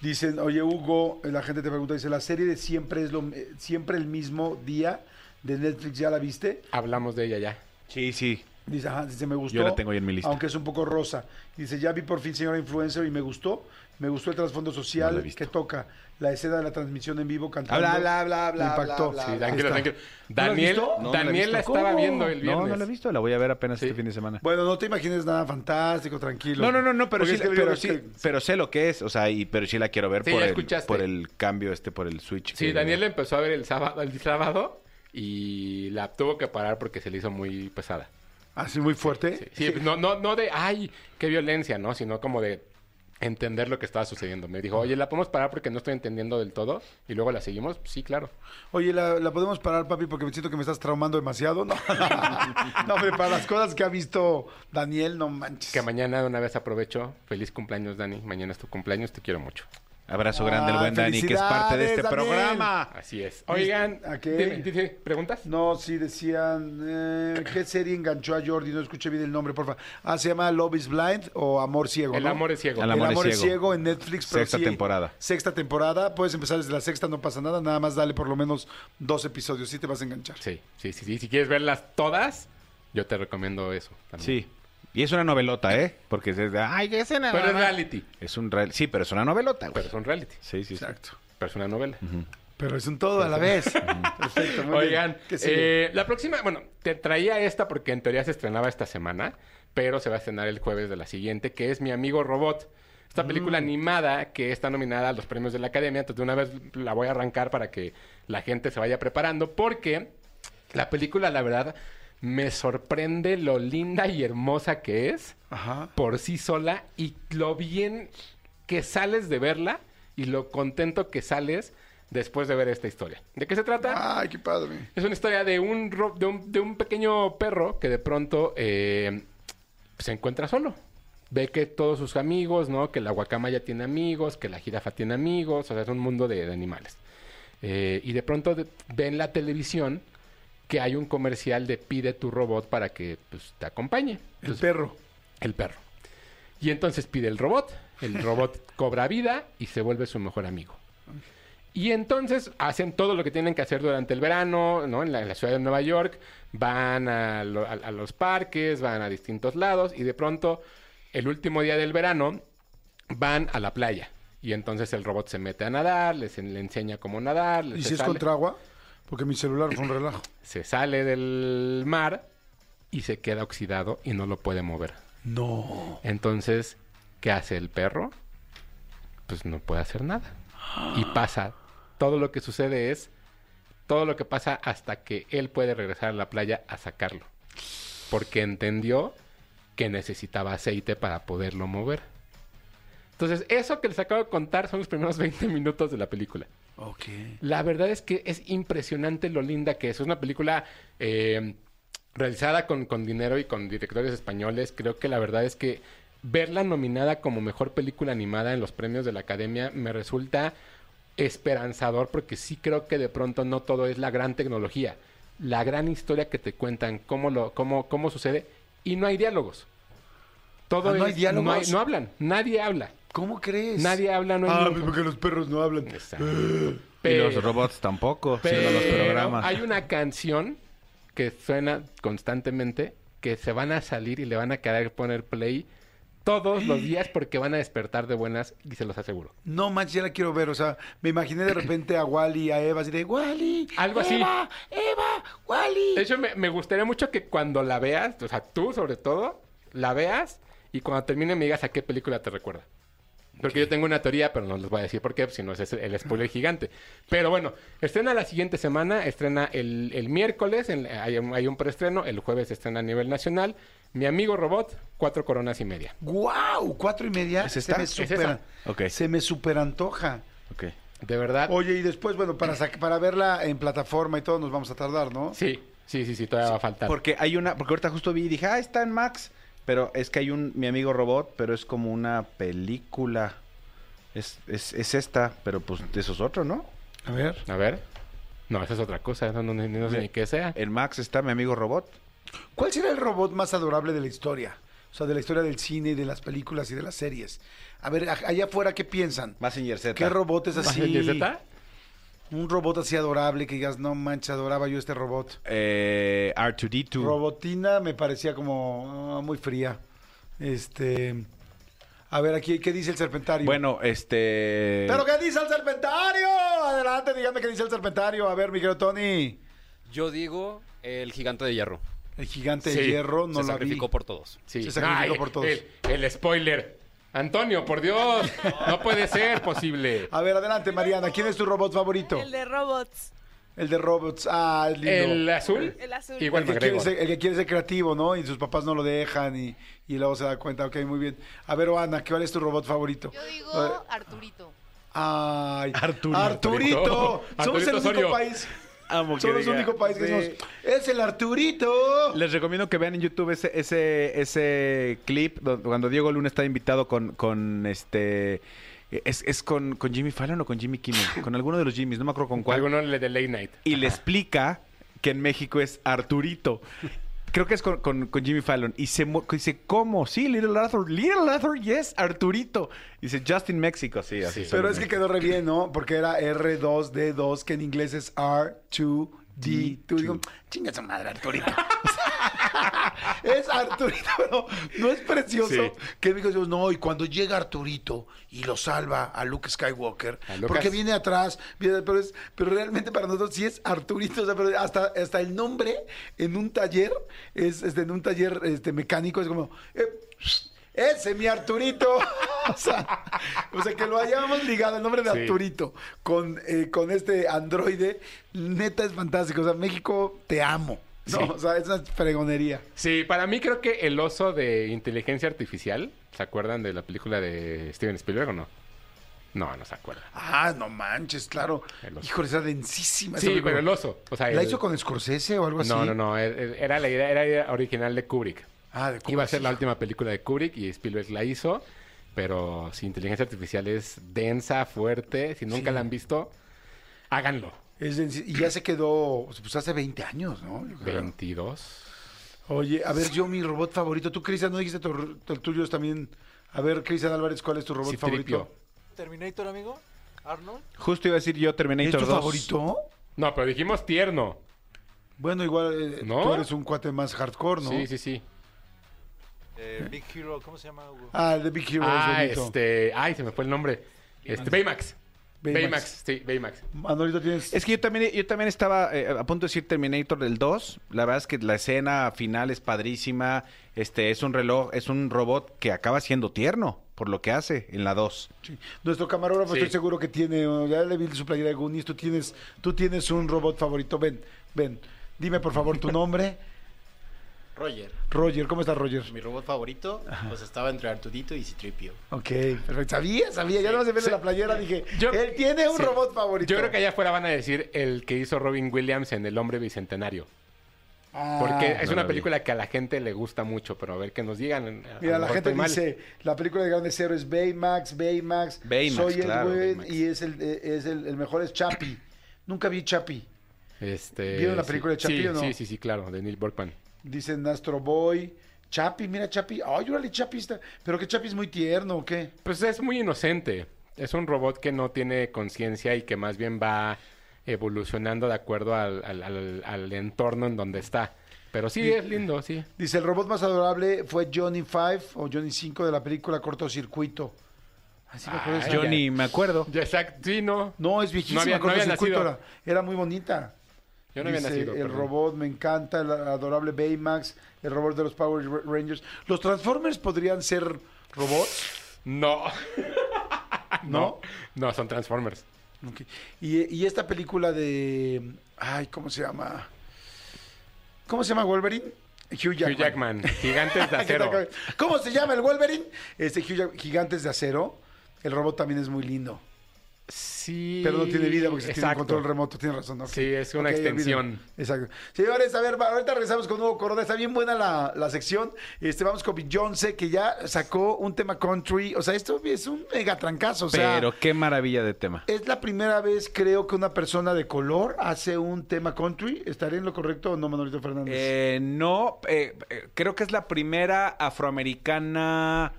Speaker 3: Dicen, oye Hugo, la gente te pregunta, dice, la serie de siempre es lo eh, siempre el mismo día de Netflix, ¿ya la viste?
Speaker 2: Hablamos de ella ya.
Speaker 4: Sí, sí.
Speaker 3: Dice, ajá, dice, me gustó.
Speaker 4: Yo la tengo ahí en mi lista.
Speaker 3: Aunque es un poco rosa. Dice, ya vi por fin Señora Influencer y me gustó. Me gustó el trasfondo
Speaker 4: No
Speaker 3: social
Speaker 4: visto.
Speaker 3: que toca. La escena de la transmisión en vivo cantando.
Speaker 4: Bla, bla, bla,
Speaker 3: me
Speaker 4: bla,
Speaker 3: impactó.
Speaker 4: bla, bla,
Speaker 2: Sí, tranquilo, tranquilo.
Speaker 3: ¿No
Speaker 2: Daniel?
Speaker 4: No, no la
Speaker 2: Daniel la estaba
Speaker 3: ¿Cómo?
Speaker 2: viendo el viernes.
Speaker 4: No, no la he visto, la voy a ver apenas
Speaker 2: Sí.
Speaker 4: este fin de semana.
Speaker 3: Bueno, no te imagines nada fantástico, tranquilo.
Speaker 4: No, no, no, no, pero sí,
Speaker 3: es que
Speaker 4: pero sí,
Speaker 3: que-
Speaker 4: pero sé lo que es, o sea, y, pero sí la quiero ver
Speaker 2: Sí,
Speaker 4: por, el, por el cambio este, por el switch.
Speaker 2: Sí,
Speaker 4: que-
Speaker 2: Daniel la empezó a ver el sábado, el sábado y la tuvo que parar porque se le hizo muy pesada.
Speaker 3: Así muy fuerte.
Speaker 2: Sí, no, no, no de, ay, qué violencia, ¿no? Sino como de entender lo que estaba sucediendo. Me dijo, oye, ¿la podemos parar porque no estoy entendiendo del todo? Y luego la seguimos. Sí, claro.
Speaker 3: Oye, ¿la, la podemos parar, papi, porque me siento que me estás traumando demasiado? No, [LAUGHS] no hombre, para las cosas que ha visto Daniel, no manches.
Speaker 2: Que mañana de una vez aprovecho. Feliz cumpleaños, Dani. Mañana es tu cumpleaños. Te quiero mucho.
Speaker 4: Abrazo grande al
Speaker 3: Ah,
Speaker 4: buen Dani, que es parte de este
Speaker 3: Daniel.
Speaker 4: programa.
Speaker 2: Así es. Oigan,
Speaker 3: ¿A qué?
Speaker 2: ¿preguntas?
Speaker 3: No, sí decían, eh, ¿qué serie enganchó a Jordi? No escuché bien el nombre, porfa. Ah, se llama Love is Blind o Amor Ciego,
Speaker 2: El
Speaker 3: ¿no?
Speaker 2: amor es ciego.
Speaker 4: El
Speaker 3: El
Speaker 4: amor
Speaker 3: amor,
Speaker 4: es
Speaker 3: es
Speaker 4: ciego.
Speaker 3: ciego en Netflix. pero
Speaker 4: Sexta
Speaker 3: sí,
Speaker 4: temporada.
Speaker 3: Sexta temporada. Puedes empezar desde la sexta, no pasa nada. Nada más dale por lo menos dos episodios. Sí te vas a enganchar.
Speaker 2: Sí, sí, sí, sí. Si quieres verlas todas, yo te recomiendo eso. también.
Speaker 4: Sí. Y es una novelota, ¿eh? Porque es de, ay, qué escena.
Speaker 2: Pero es reality.
Speaker 4: Es un real... Sí, pero es una novelota, güey.
Speaker 2: Pero es un reality.
Speaker 4: Sí, sí, sí.
Speaker 3: Exacto.
Speaker 2: Pero es una novela.
Speaker 3: Pero es un todo a la vez. Perfecto. muy bien.
Speaker 2: Oigan,
Speaker 3: ¿Qué sigue?
Speaker 2: eh, la próxima, bueno, te traía esta porque en teoría se estrenaba esta semana, pero se va a estrenar el jueves de la siguiente, que es Mi Amigo Robot. Esta
Speaker 3: Mm.
Speaker 2: película animada que está nominada a los premios de la Academia, entonces de una vez la voy a arrancar para que la gente se vaya preparando, porque la película, la verdad, me sorprende lo linda y hermosa que es
Speaker 3: Ajá.
Speaker 2: por sí sola y lo bien que sales de verla y lo contento que sales después de ver esta historia. ¿De qué se trata?
Speaker 3: Ay, qué padre.
Speaker 2: Es una historia de un, ro- de un, de un pequeño perro que de pronto eh, se encuentra solo. Ve que todos sus amigos, ¿no? Que la guacamaya tiene amigos, que la jirafa tiene amigos, o sea, es un mundo de, de animales. Eh, y de pronto de- ve en la televisión que hay un comercial de pide tu robot para que pues, te acompañe.
Speaker 3: El perro.
Speaker 2: el perro. Y entonces pide el robot. El [LAUGHS] robot cobra vida y se vuelve su mejor amigo. Y entonces hacen todo lo que tienen que hacer durante el verano, ¿no? En la, en la ciudad de Nueva York. Van a, lo- a- a los parques, van a distintos lados. Y de pronto, el último día del verano, van a la playa. Y entonces el robot se mete a nadar, les le enseña cómo nadar.
Speaker 3: ¿Y
Speaker 2: se
Speaker 3: si es contra agua? Porque mi celular fue un relajo.
Speaker 2: se sale del mar y se queda oxidado y no lo puede mover.
Speaker 3: No.
Speaker 2: Entonces, ¿qué hace el perro? Pues no puede hacer nada. Y pasa. Todo lo que sucede es todo lo que pasa hasta que él puede regresar a la playa a sacarlo. Porque entendió que necesitaba aceite para poderlo mover. Entonces, eso que les acabo de contar son los primeros 20 minutos de la película. La verdad es que es impresionante lo linda que es. Es una película eh, realizada con, con dinero y con directores españoles. Creo que la verdad es que verla nominada como mejor película animada en los premios de la Academia me resulta esperanzador porque sí creo que de pronto no todo es la gran tecnología. La gran historia que te cuentan, cómo, lo, cómo, cómo sucede. Y no hay diálogos. Todo
Speaker 3: Ah, ¿no hay
Speaker 2: es-
Speaker 3: diálogos?
Speaker 2: No, hay- no hablan. Nadie habla.
Speaker 3: ¿Cómo crees?
Speaker 2: Nadie habla. No hay
Speaker 3: Ah, pues porque los perros no hablan.
Speaker 2: Exacto. [GASPS]
Speaker 4: Y
Speaker 2: Pero-
Speaker 4: los robots tampoco, sino los
Speaker 2: pero
Speaker 4: programas.
Speaker 2: hay una canción que suena constantemente que se van a salir y le van a querer poner play todos los [GASPS] días porque van a despertar de buenas y se los aseguro.
Speaker 3: No manches, ya la quiero ver. O sea, me imaginé de repente a Wally, a Eva, así de Wally.
Speaker 2: Algo así.
Speaker 3: Eva, Eva, Wally.
Speaker 2: De hecho, me, me gustaría mucho que cuando la veas, o sea, tú sobre todo, la veas y cuando termine me digas a qué película te recuerda. Porque yo tengo una teoría, pero no les voy a decir por qué, si no es el spoiler gigante. Pero bueno, estrena la siguiente semana, estrena el, el miércoles, en- hay, un- hay un preestreno, el jueves estrena a nivel nacional. Mi amigo Robot, cuatro coronas y media.
Speaker 3: ¡Guau! ¿Cuatro y media?
Speaker 4: ¿Es
Speaker 3: Se me
Speaker 4: ¿Es
Speaker 3: super,
Speaker 2: esa?
Speaker 4: Ok.
Speaker 3: Se me super antoja.
Speaker 4: Ok.
Speaker 2: De verdad.
Speaker 3: Oye, y después, bueno, para, para verla en plataforma y todo nos vamos a tardar, ¿no?
Speaker 2: Sí, sí, sí, sí, todavía va a faltar.
Speaker 4: Porque hay una, porque ahorita justo vi y dije, ah, está en Max. Pero es que hay un, mi amigo robot, pero es como una película. Es, es, es esta, pero pues eso es otro, ¿no?
Speaker 3: A ver.
Speaker 2: A ver. No, esa es otra cosa, no, no- no sé ni qué sea.
Speaker 4: En Max está mi amigo robot.
Speaker 3: ¿Cuál será el robot más adorable de la historia? O sea, de la historia del cine, de las películas y de las series. A ver, allá afuera, ¿qué piensan?
Speaker 4: Massinger Z.
Speaker 3: ¿Qué robot es así?
Speaker 2: ¿Mazinger Z?
Speaker 3: Un robot así adorable que digas, no manches, adoraba yo este robot.
Speaker 4: Eh, R2D2.
Speaker 3: Robotina me parecía como ah, muy fría. Este. A ver, aquí, ¿qué dice el serpentario?
Speaker 4: Bueno, este...
Speaker 3: ¿Pero qué dice el serpentario? Adelante, dígame qué dice el serpentario. A ver, mi querido Tony.
Speaker 6: Yo digo el gigante de hierro.
Speaker 3: El gigante
Speaker 2: Sí,
Speaker 3: de hierro no
Speaker 6: Se
Speaker 3: lo
Speaker 6: sacrificó
Speaker 3: vi.
Speaker 6: por todos.
Speaker 2: Sí.
Speaker 3: Se sacrificó
Speaker 2: Ay,
Speaker 3: por todos.
Speaker 2: El, el spoiler. Antonio, por Dios. No puede ser posible.
Speaker 3: A ver, adelante, Mariana. ¿Quién es tu robot favorito?
Speaker 7: El de robots.
Speaker 3: El de robots. Ah, lindo.
Speaker 2: El azul.
Speaker 7: El azul.
Speaker 2: Igual
Speaker 3: el, que quiere ser, el que quiere ser creativo, ¿no? Y sus papás no lo dejan y, y luego se da cuenta, ok, muy bien. A ver, Oana, ¿cuál es tu robot favorito?
Speaker 8: Yo digo Arturito.
Speaker 3: Ay,
Speaker 4: Arturito.
Speaker 3: Arturito. Somos
Speaker 2: Arturito
Speaker 3: el único
Speaker 2: Osorio.
Speaker 3: país.
Speaker 4: Amo que
Speaker 3: Somos el único país que somos. Es el Arturito.
Speaker 4: Les recomiendo que vean en YouTube ese, ese, ese clip do- cuando Diego Luna está invitado con, con este... Es, es con, con Jimmy Fallon o con Jimmy Kimmel. Con alguno de los Jimmys, no me acuerdo con cuál.
Speaker 2: Alguno de Late Night.
Speaker 4: y le explica que en México es Arturito. Creo que es con, con- con Jimmy Fallon. Y se dice, ¿cómo? Sí, Little Arthur. Little Arthur, yes, Arturito. Dice, just in Mexico. Sí, así.
Speaker 2: Sí.
Speaker 3: Pero es que quedó re bien, ¿no? Porque era R2D2, que en inglés es R2D2. Digo, chinga su madre, Arturito. [LAUGHS] [LAUGHS] es Arturito, [LAUGHS] pero no es precioso.
Speaker 2: Sí.
Speaker 3: Que digo, yo, no, y cuando llega Arturito y lo salva a Luke Skywalker,
Speaker 2: A
Speaker 3: porque viene atrás, viene- pero, es, pero realmente para nosotros sí es Arturito, o sea, pero hasta, hasta el nombre en un taller, es, este, en un taller este, mecánico, es como... eh, ese, mi Arturito. [LAUGHS] o, sea, o sea, que lo hayamos ligado el nombre de
Speaker 2: Sí.
Speaker 3: Arturito con, eh, con este androide, neta es fantástico. O sea, México, te amo. No,
Speaker 2: Sí.
Speaker 3: o sea, es una fregonería.
Speaker 2: Sí, para mí creo que el oso de inteligencia artificial, ¿se acuerdan de la película de Steven Spielberg o no? No, no se acuerdan.
Speaker 3: Ah, no manches, claro. Híjole, está densísima. esa
Speaker 2: Sí, pero el oso. O sea,
Speaker 3: ¿La
Speaker 2: el-
Speaker 3: hizo con Scorsese o algo así?
Speaker 2: No, no, no. er- er- Era la idea, era la idea original de Kubrick.
Speaker 3: Ah, de
Speaker 2: Iba a ser la
Speaker 3: Kubrick.
Speaker 2: última película de Kubrick y Spielberg la hizo. Pero si inteligencia artificial es densa, fuerte, si nunca
Speaker 3: Sí.
Speaker 2: la han visto, háganlo.
Speaker 3: Es y ya se quedó, pues hace 20 años, ¿no? Yo creo.
Speaker 2: 22.
Speaker 3: Oye, a ver, yo mi robot favorito. Tú, Cristian, no dijiste tu, el tuyo es también. A ver, Cristian Álvarez, ¿cuál es tu robot
Speaker 2: Citripio.
Speaker 3: favorito?
Speaker 7: Terminator, amigo. Arnold.
Speaker 4: Justo iba a decir yo
Speaker 3: ¿Es
Speaker 4: Terminator
Speaker 3: tu
Speaker 4: 2.
Speaker 3: favorito?
Speaker 2: No, pero dijimos tierno.
Speaker 3: Bueno, igual eh,
Speaker 2: ¿No?
Speaker 3: tú eres un cuate más hardcore, ¿no?
Speaker 2: Sí, sí, sí.
Speaker 7: Eh, Big Hero, ¿cómo se llama, Hugo?
Speaker 3: Ah, el de Big Hero
Speaker 2: Ah,
Speaker 3: es bonito.
Speaker 2: este... Ay, se me fue el nombre. Este, Baymax.
Speaker 3: Baymax.
Speaker 2: Baymax, sí, Baymax.
Speaker 3: Manolito, tienes...
Speaker 4: Es que yo también, yo también estaba eh, a punto de decir Terminator del 2. La verdad es que la escena final es padrísima. Este es un reloj, es un robot que acaba siendo tierno por lo que hace en la 2.
Speaker 3: Sí. Nuestro camarógrafo
Speaker 2: Sí.
Speaker 3: estoy seguro que tiene, ya le vi su playera de Goonies, tú tienes, tú tienes un robot favorito. Ven, ven, dime por favor tu nombre. [LAUGHS]
Speaker 8: Roger,
Speaker 3: Roger, ¿cómo estás Roger?
Speaker 8: mi robot favorito, pues estaba entre Artudito y Citripio.
Speaker 3: Ok, perfecto. Sabía, sabía, ya no se ve
Speaker 2: Sí.
Speaker 3: la playera, dije,
Speaker 2: Yo-
Speaker 3: él tiene un
Speaker 2: sí.
Speaker 3: robot favorito.
Speaker 2: Yo creo que allá afuera van a decir el que hizo Robin Williams en El Hombre Bicentenario.
Speaker 3: Ah,
Speaker 2: Porque es
Speaker 4: no
Speaker 2: una
Speaker 4: vi.
Speaker 2: película que a la gente le gusta mucho, pero a ver que nos digan.
Speaker 3: Mira, la gente dice, la película de grandes héroes Baymax, Baymax,
Speaker 4: Baymax,
Speaker 3: soy el
Speaker 4: claro,
Speaker 2: Baymax.
Speaker 3: y es el, eh, es el, el mejor es Chappie. Nunca vi Chappie.
Speaker 2: Este,
Speaker 3: ¿Vieron la
Speaker 2: sí.
Speaker 3: película de Chappie
Speaker 2: sí,
Speaker 3: o no?
Speaker 2: Sí, sí, sí, claro, de Neil Borkman.
Speaker 3: Dicen Astro Boy, Chappie, mira Chappie. Ay, órale, está. Pero que Chappie es muy tierno, ¿o qué?
Speaker 2: Pues es muy inocente. Es un robot que no tiene conciencia y que más bien va evolucionando de acuerdo al, al- al- al entorno en donde está. Pero sí, es lindo, sí.
Speaker 3: Dice, el robot más adorable fue Johnny Five o Johnny 5 de la película Cortocircuito. Así me acuerdo
Speaker 2: Ay,
Speaker 3: esa-
Speaker 4: ni me acuerdo.
Speaker 2: Ya, exacto, sí, no.
Speaker 3: No, es viejísima,
Speaker 2: No había- no había
Speaker 3: Cortocircuito
Speaker 2: nacido.
Speaker 3: era, era muy bonita.
Speaker 2: Yo no había nacido.
Speaker 3: El
Speaker 2: perdón.
Speaker 3: robot me encanta, el adorable Baymax, el robot de los Power Rangers. ¿Los Transformers podrían ser robots?
Speaker 2: No. [LAUGHS]
Speaker 3: ¿No?
Speaker 2: No, son Transformers.
Speaker 3: Y, y esta película de... Ay, ¿cómo se llama? ¿Cómo se llama Wolverine? Hugh Jackman.
Speaker 2: Hugh Jackman, Gigantes de [LAUGHS]
Speaker 3: ¿Qué tal,
Speaker 2: Acero.
Speaker 3: ¿Cómo se llama el Wolverine? Este Hugh Jack- Gigantes de Acero. El robot también es muy lindo.
Speaker 2: Sí.
Speaker 3: Pero no tiene vida porque se tiene un control remoto. Tiene razón. ok.
Speaker 2: Sí, es una extensión.
Speaker 3: Exacto. Señores, a ver, ahorita regresamos con Nuevo Corona. Está bien buena la, la sección. Este, vamos con Beyoncé, que ya sacó un tema country. O sea, esto es un mega trancazo. O sea,
Speaker 4: Pero qué maravilla de tema.
Speaker 3: es la primera vez, creo, que una persona de color hace un tema country. ¿Estaré en lo correcto o no, Manolito Fernández?
Speaker 4: Eh, no, eh, eh, creo que es la primera afroamericana.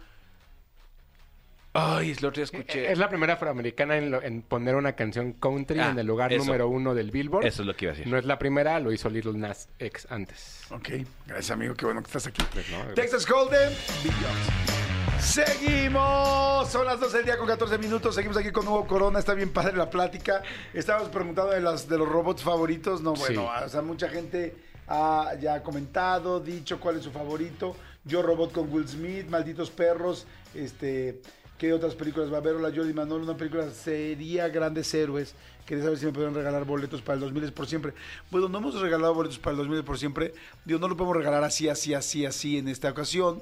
Speaker 4: Ay, es lo otro día escuché.
Speaker 2: Es la primera afroamericana en, lo- en poner una canción country
Speaker 4: Ah,
Speaker 2: en el lugar
Speaker 4: eso.
Speaker 2: número uno del Billboard.
Speaker 4: Eso es lo que iba a decir.
Speaker 2: No es la primera, lo hizo Little Nas X antes.
Speaker 3: Ok, gracias amigo, qué bueno que estás aquí.
Speaker 2: Pues, ¿no?
Speaker 3: Texas Golden, Beyoncé. Seguimos, son las 12 del día con 14 minutos, seguimos aquí con Nuevo Corona, está bien padre la plática. Estábamos preguntando de, las, de los robots favoritos, no, bueno,
Speaker 2: Sí.
Speaker 3: o sea, mucha gente ha ya comentado, dicho cuál es su favorito. Yo Robot con Will Smith, Malditos Perros, este... ¿Qué otras películas va a haber? Hola Jordi Manolo, una película sería Grandes Héroes. Quería saber si me podrían regalar boletos para el 2000 es por siempre. Bueno, no hemos regalado boletos para el 2000 es por siempre. Digo, no lo podemos regalar así, así, así, así en esta ocasión.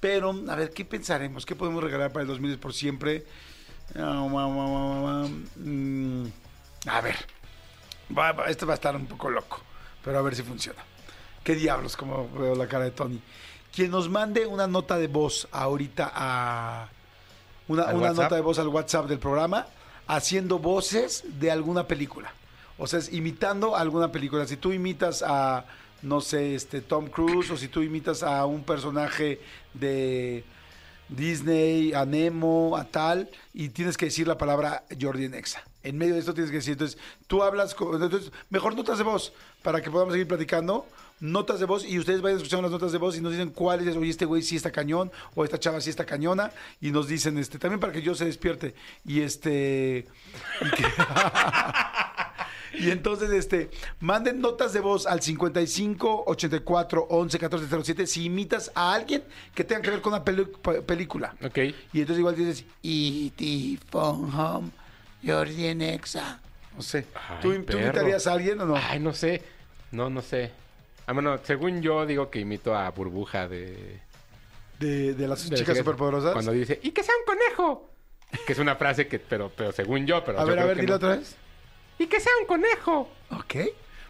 Speaker 3: Pero, a ver, ¿qué pensaremos? ¿Qué podemos regalar para el 2000 es por siempre? Mm, A ver, esto va a estar un poco loco, pero a ver si funciona. ¿Qué diablos? Como veo la cara de Tony. Quien nos mande una nota de voz ahorita a... Una,
Speaker 4: ¿Al
Speaker 3: una nota de voz al WhatsApp del programa haciendo voces de alguna película. O sea, es imitando alguna película. Si tú imitas a, no sé, este Tom Cruise o si tú imitas a un personaje de Disney, a Nemo, a tal, y tienes que decir la palabra Jordi en Exa. En medio de esto tienes que decir, entonces, tú hablas, con, entonces, mejor notas de voz, para que podamos seguir platicando, notas de voz, y ustedes vayan escuchando las notas de voz y nos dicen cuáles, es, oye, este güey sí está cañón, o esta chava sí está cañona, y nos dicen, este, también para que yo se despierte, y este... y que- [LAUGHS] Y entonces, este, manden notas de voz al 55 84 11 14 07 si imitas a alguien que tenga que ver con una película.
Speaker 2: Ok.
Speaker 3: Y entonces igual dices, E.T. Phone Home, Jordi en Exa. No sé.
Speaker 2: Ay,
Speaker 3: ¿Tú, imitarías a alguien o no?
Speaker 2: Ay, no sé. No, no sé. Ah, bueno, según yo digo que imito a Burbuja de...
Speaker 3: De, de las
Speaker 2: de
Speaker 3: chicas superpoderosas.
Speaker 2: Cuando dice, ¡y que sea un conejo! Que es una frase que, pero, pero según yo, pero
Speaker 3: A
Speaker 2: yo
Speaker 3: ver, a ver,
Speaker 2: que
Speaker 3: dilo
Speaker 2: no.
Speaker 3: otra vez.
Speaker 2: ¡Y que sea un conejo!
Speaker 3: Ok.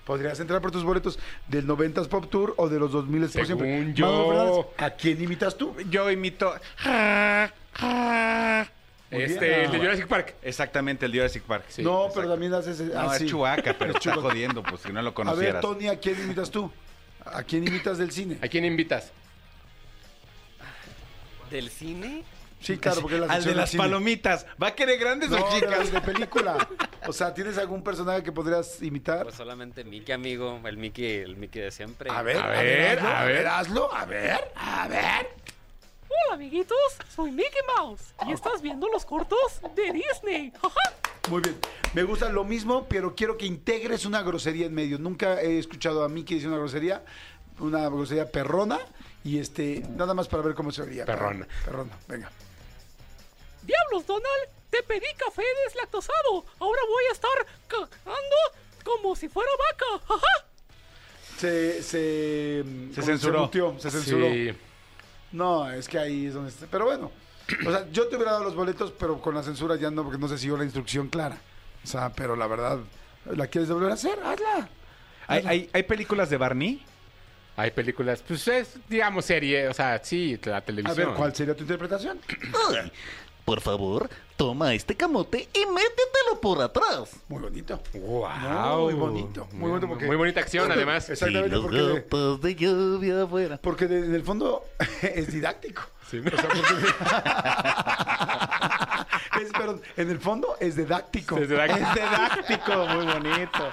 Speaker 3: Podrías entrar por tus boletos del 90s Pop Tour o de los 2000 por siempre.
Speaker 2: Según yo.
Speaker 3: ¿A quién imitas tú?
Speaker 4: Yo imito.
Speaker 3: Muy
Speaker 2: Este,
Speaker 3: bien.
Speaker 2: el de Jurassic Park.
Speaker 4: Exactamente, el Jurassic Park.
Speaker 2: Sí,
Speaker 3: no,
Speaker 4: exacto.
Speaker 3: pero también haces.
Speaker 4: No,
Speaker 3: ah,
Speaker 4: es
Speaker 3: sí.
Speaker 4: Chewbacca, pero
Speaker 3: Es [LAUGHS]
Speaker 4: está jodiendo, pues si no lo
Speaker 3: A ver,
Speaker 4: conocieras.
Speaker 3: Tony, ¿a quién imitas tú? ¿A quién imitas del cine?
Speaker 2: ¿A quién invitas?
Speaker 6: ¿Del cine?
Speaker 3: Sí, claro, porque es la
Speaker 4: Al de las
Speaker 3: cine.
Speaker 4: palomitas. ¿Va a querer grandes
Speaker 3: No,
Speaker 4: o
Speaker 3: de,
Speaker 4: chicas?
Speaker 3: de película. [LAUGHS] O sea, ¿tienes algún personaje que podrías imitar?
Speaker 6: Pues solamente Mickey, amigo. El Mickey, el Mickey de siempre.
Speaker 3: A ver,
Speaker 2: A
Speaker 3: a
Speaker 2: ver,
Speaker 3: hazlo,
Speaker 2: a ver,
Speaker 3: hazlo, a ver, a ver.
Speaker 9: Hola amiguitos, soy Mickey Mouse y estás viendo los cortos de Disney.
Speaker 3: Muy bien. Me gusta lo mismo, pero quiero que integres una grosería en medio. Nunca he escuchado a Mickey decir una grosería, una grosería perrona, y este, nada más para ver cómo se oiría.
Speaker 2: Perrona.
Speaker 3: Perrona, venga.
Speaker 9: Diablos, Donald, te pedí café deslactosado. Ahora voy a estar cagando como si fuera vaca.
Speaker 3: Se, se, ¿cómo
Speaker 4: censuró.
Speaker 3: muteó, se censuró.
Speaker 2: Sí.
Speaker 3: No, es que ahí es donde está. Pero bueno, o sea, yo te hubiera dado los boletos, pero con la censura ya no, porque no se siguió la instrucción clara. O sea, pero la verdad, ¿la quieres volver a hacer? Hazla.
Speaker 4: ¿Hay, hay, hay películas de Barney?
Speaker 2: Hay películas, pues es, digamos, serie, o sea, sí, la
Speaker 3: A
Speaker 2: televisión.
Speaker 3: ver, ¿cuál sería tu interpretación? [CLEARS THROAT]
Speaker 10: Por favor, toma este camote y métetelo por atrás.
Speaker 3: Muy bonito.
Speaker 2: Wow.
Speaker 3: Muy bonito, muy bonito porque-
Speaker 2: Muy bonita acción, además.
Speaker 10: Y
Speaker 3: Exactamente,
Speaker 10: los
Speaker 3: porque, de-
Speaker 10: lluvia afuera.
Speaker 3: porque de- en el fondo [LAUGHS] es didáctico.
Speaker 2: Sí.
Speaker 3: O sea, porque- [LAUGHS] es, perdón, en el fondo es didáctico.
Speaker 2: Es didáctico.
Speaker 4: Es didáctico, muy bonito.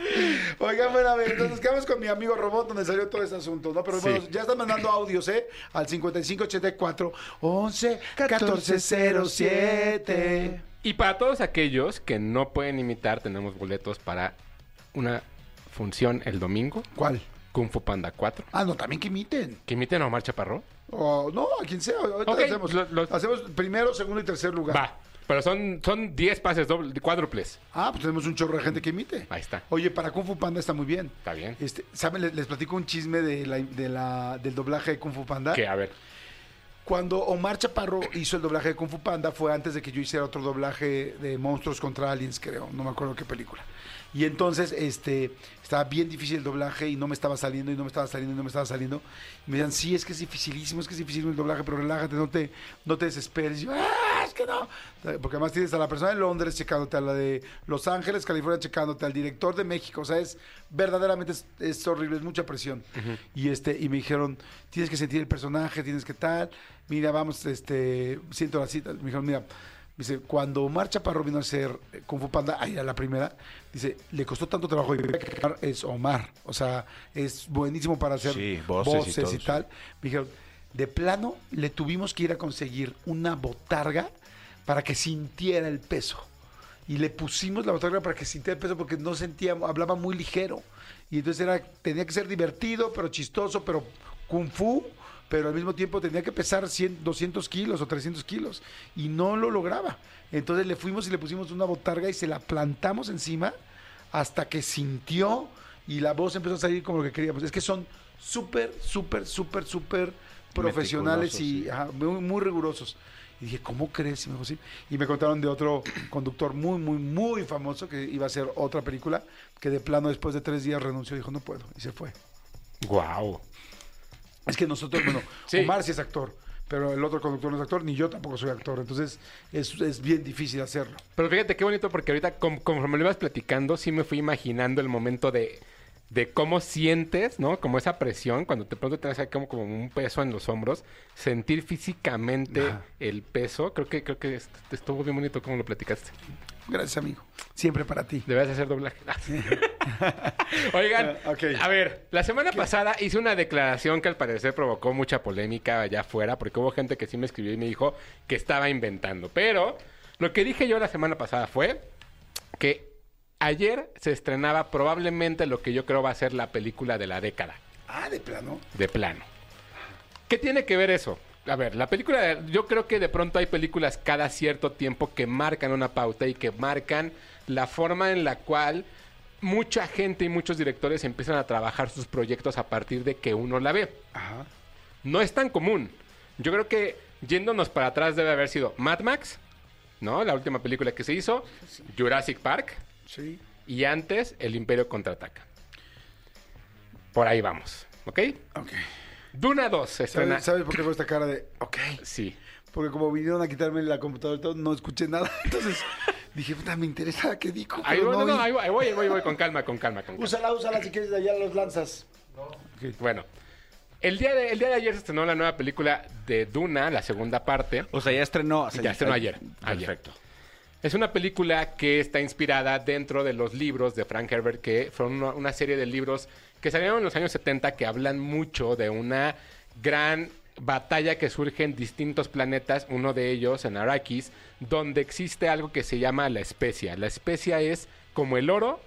Speaker 4: [LAUGHS]
Speaker 3: Oigan, bueno, a ver, entonces nos quedamos con mi amigo robot donde salió todo este asunto, ¿no? Pero
Speaker 2: Sí.
Speaker 3: bueno, ya están mandando audios, ¿eh? Al 5584 11 1407.
Speaker 2: Y para todos aquellos que no pueden imitar, tenemos boletos para una función el domingo,
Speaker 3: ¿Cuál?
Speaker 2: Kung Fu Panda 4.
Speaker 3: Ah, no, también que imiten.
Speaker 2: ¿Que imiten a Omar Chaparro?
Speaker 3: O no, a quien sea. Ahorita hacemos,
Speaker 2: lo- lo-
Speaker 3: hacemos primero, segundo y tercer lugar.
Speaker 2: Va. Pero son son 10 pases doble, cuádruples.
Speaker 3: Ah, pues tenemos un chorro de gente que imite.
Speaker 2: Ahí está.
Speaker 3: Oye, para Kung Fu Panda está muy bien.
Speaker 2: Está bien.
Speaker 3: Este, ¿Saben? Les, les platico un chisme de la, de la- del doblaje de Kung Fu Panda.
Speaker 2: Que, a ver.
Speaker 3: Cuando Omar Chaparro hizo el doblaje de Kung Fu Panda fue antes de que yo hiciera otro doblaje de Monstruos contra Aliens, creo. No me acuerdo qué película. Y entonces, este, estaba bien difícil el doblaje y no me estaba saliendo y no me estaba saliendo y no me estaba saliendo. Y me decían, sí, es que es dificilísimo, es que es dificilísimo el doblaje, pero relájate, no te, no te desesperes. Y yo, "Ah, es que no. Porque además tienes a la persona de Londres checándote, a la de Los Ángeles, California checándote, al director de México. O sea, es verdaderamente es, es horrible, es mucha presión. Y este, y me dijeron, tienes que sentir el personaje, tienes que tal. Mira, vamos, este, siento la cita. Me dijeron, mira, dice, cuando Omar Chaparro vino a hacer eh, Kung Fu Panda, ahí a la primera, dice, le costó tanto trabajo y es Omar. O sea, es buenísimo para hacer
Speaker 4: Sí, voces y
Speaker 3: tal. Me dijeron, de plano, le tuvimos que ir a conseguir una botarga para que sintiera el peso. Y le pusimos la botarga para que sintiera el peso porque no sentía, hablaba muy ligero. Y entonces era, tenía que ser divertido, pero chistoso, pero kung fu, pero al mismo tiempo tenía que pesar 100, 200 kilos o 300 kilos. Y no lo lograba. Entonces le fuimos y le pusimos una botarga y se la plantamos encima hasta que sintió y la voz empezó a salir como lo que queríamos. Es que son súper, súper, súper, súper profesionales y ajá, muy, muy rigurosos. Y dije, ¿cómo crees? Y me, dijo, "Sí". Y me contaron de otro conductor muy, muy, muy famoso que iba a hacer otra película, que de plano después de tres días renunció y dijo, no puedo. Y se fue.
Speaker 2: Wow.
Speaker 3: Es que nosotros, bueno, [CLEARS THROAT]
Speaker 2: Sí.
Speaker 3: Omar sí es actor, pero el otro conductor no es actor, ni yo tampoco soy actor. Entonces es, es bien difícil hacerlo.
Speaker 2: Pero fíjate qué bonito porque ahorita conforme lo ibas platicando, sí me fui imaginando el momento de, de cómo sientes, ¿no? Como esa presión, cuando de pronto tienes como, como un peso en los hombros, sentir físicamente el peso, creo que creo que est- estuvo bien bonito como lo platicaste.
Speaker 3: Gracias, amigo. Siempre para ti.
Speaker 2: Debes hacer doblaje. [LAUGHS] [LAUGHS] Oigan,
Speaker 3: Ah,
Speaker 2: a ver, la semana pasada hice una declaración que al parecer provocó mucha polémica allá afuera, porque hubo gente que sí me escribió y me dijo que estaba inventando. Pero lo que dije yo la semana pasada fue que ayer se estrenaba probablemente lo que yo creo va a ser la película de la década,
Speaker 3: Ah, de plano.
Speaker 2: de plano. ¿Qué tiene que ver eso? A ver, la película, yo creo que de pronto hay películas cada cierto tiempo que marcan una pauta y que marcan la forma en la cual mucha gente y muchos directores empiezan a trabajar sus proyectos a partir de que uno la ve.
Speaker 3: Ajá.
Speaker 2: No es tan común. Yo creo que yéndonos para atrás debe haber sido Mad Max, ¿no? La última película que se hizo, Jurassic Park
Speaker 3: Sí.
Speaker 2: y antes El Imperio contraataca. Por ahí vamos, ¿ok?
Speaker 3: Ok.
Speaker 2: Duna 2 se estrena.
Speaker 3: ¿Sabes, ¿Sabes por qué hago esta cara de ok?
Speaker 2: Sí.
Speaker 3: Porque como vinieron a quitarme la computadora y todo, no escuché nada. [LAUGHS] Entonces dije, puta, me interesa qué digo.
Speaker 2: Ahí voy, no,
Speaker 3: no
Speaker 2: no, ahí voy, ahí voy, ahí voy, con calma, con calma, con calma.
Speaker 3: Úsala, úsala si quieres, de allá los lanzas.
Speaker 2: Bueno, el día, de, el día de ayer se estrenó la nueva película de Duna, la segunda parte.
Speaker 4: O sea, ya estrenó. o sea,
Speaker 2: Ya estrenó ayer, ayer.
Speaker 4: Perfecto.
Speaker 2: Es una película que está inspirada dentro de los libros de Frank Herbert, que fueron una, una serie de libros que salieron en los años 70 que hablan mucho de una gran batalla que surge en distintos planetas, uno de ellos en Arrakis, donde existe algo que se llama la especia. La especia es como el oro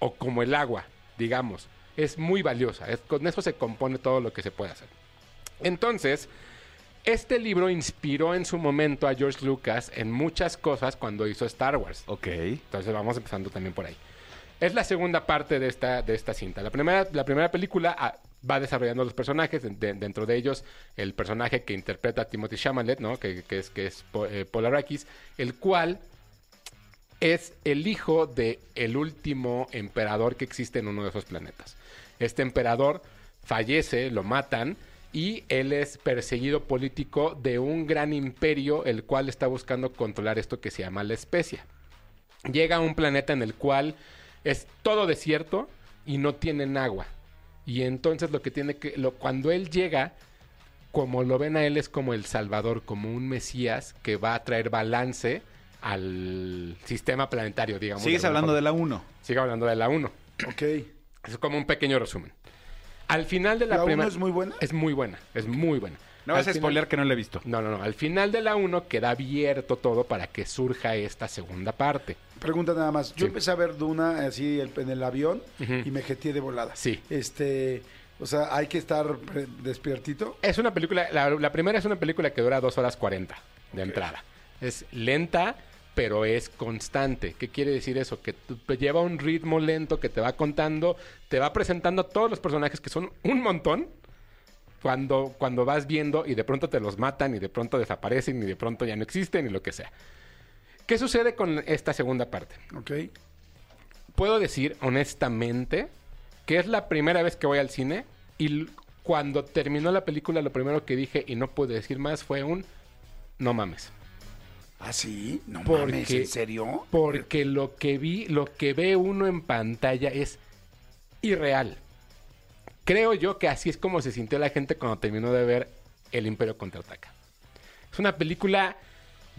Speaker 2: o como el agua, digamos. Es muy valiosa. Es- con eso se compone todo lo que se puede hacer. Entonces, este libro inspiró en su momento a George Lucas en muchas cosas cuando hizo Star Wars.
Speaker 4: Ok.
Speaker 2: Entonces vamos empezando también por ahí. Es la segunda parte de esta, de esta cinta. La primera, la primera película ah, va desarrollando los personajes, de- de- dentro de ellos el personaje que interpreta a Timothy Chalamet, ¿no? que, es, que es Po- eh, el cual es el hijo de el último emperador que existe en uno de esos planetas. Este emperador fallece, lo matan y él es perseguido político de un gran imperio el cual está buscando controlar esto que se llama la especia. Llega a un planeta en el cual es todo desierto y no tienen agua. Y entonces lo que tiene que lo, cuando él llega como lo ven a él es como el salvador, como un mesías que va a traer balance al sistema planetario, digamos.
Speaker 4: Sigues hablando
Speaker 2: forma.
Speaker 4: de la 1.
Speaker 2: Sigo hablando de la 1.
Speaker 3: Ok.
Speaker 2: Es como un pequeño resumen. Al final de la,
Speaker 3: ¿La
Speaker 2: primera...
Speaker 3: es muy buena?
Speaker 2: Es muy buena, es muy buena.
Speaker 4: No vas a spoilear que no la he visto.
Speaker 2: No, no, no. Al final de la 1 queda abierto todo para que surja esta segunda parte.
Speaker 3: Pregunta nada más. Yo
Speaker 2: Sí.
Speaker 3: empecé a ver Duna así el- en el avión
Speaker 2: Ujú.
Speaker 3: y me jeteé de volada.
Speaker 2: Sí.
Speaker 3: Este, o sea, hay que estar pre- despiertito.
Speaker 2: Es una película, la, la primera es una película que dura 2 horas 40 de entrada. Es lenta, pero es constante. ¿Qué quiere decir eso? Que tú- te lleva un ritmo lento que te va contando, te va presentando a todos los personajes que son un montón. Cuando, cuando vas viendo y de pronto te los matan y de pronto desaparecen y de pronto ya no existen y lo que sea. ¿Qué sucede con esta segunda parte?
Speaker 3: Ok.
Speaker 2: puedo decir honestamente que es la primera vez que voy al cine y cuando terminó la película lo primero que dije y no pude decir más fue un no mames.
Speaker 3: ¿Ah, sí? No
Speaker 2: Porque-
Speaker 3: mames, ¿en serio?
Speaker 2: Porque lo que vi, lo que ve uno en pantalla es irreal. Creo yo que así es como se sintió la gente cuando terminó de ver El Imperio Contraataca. Es una película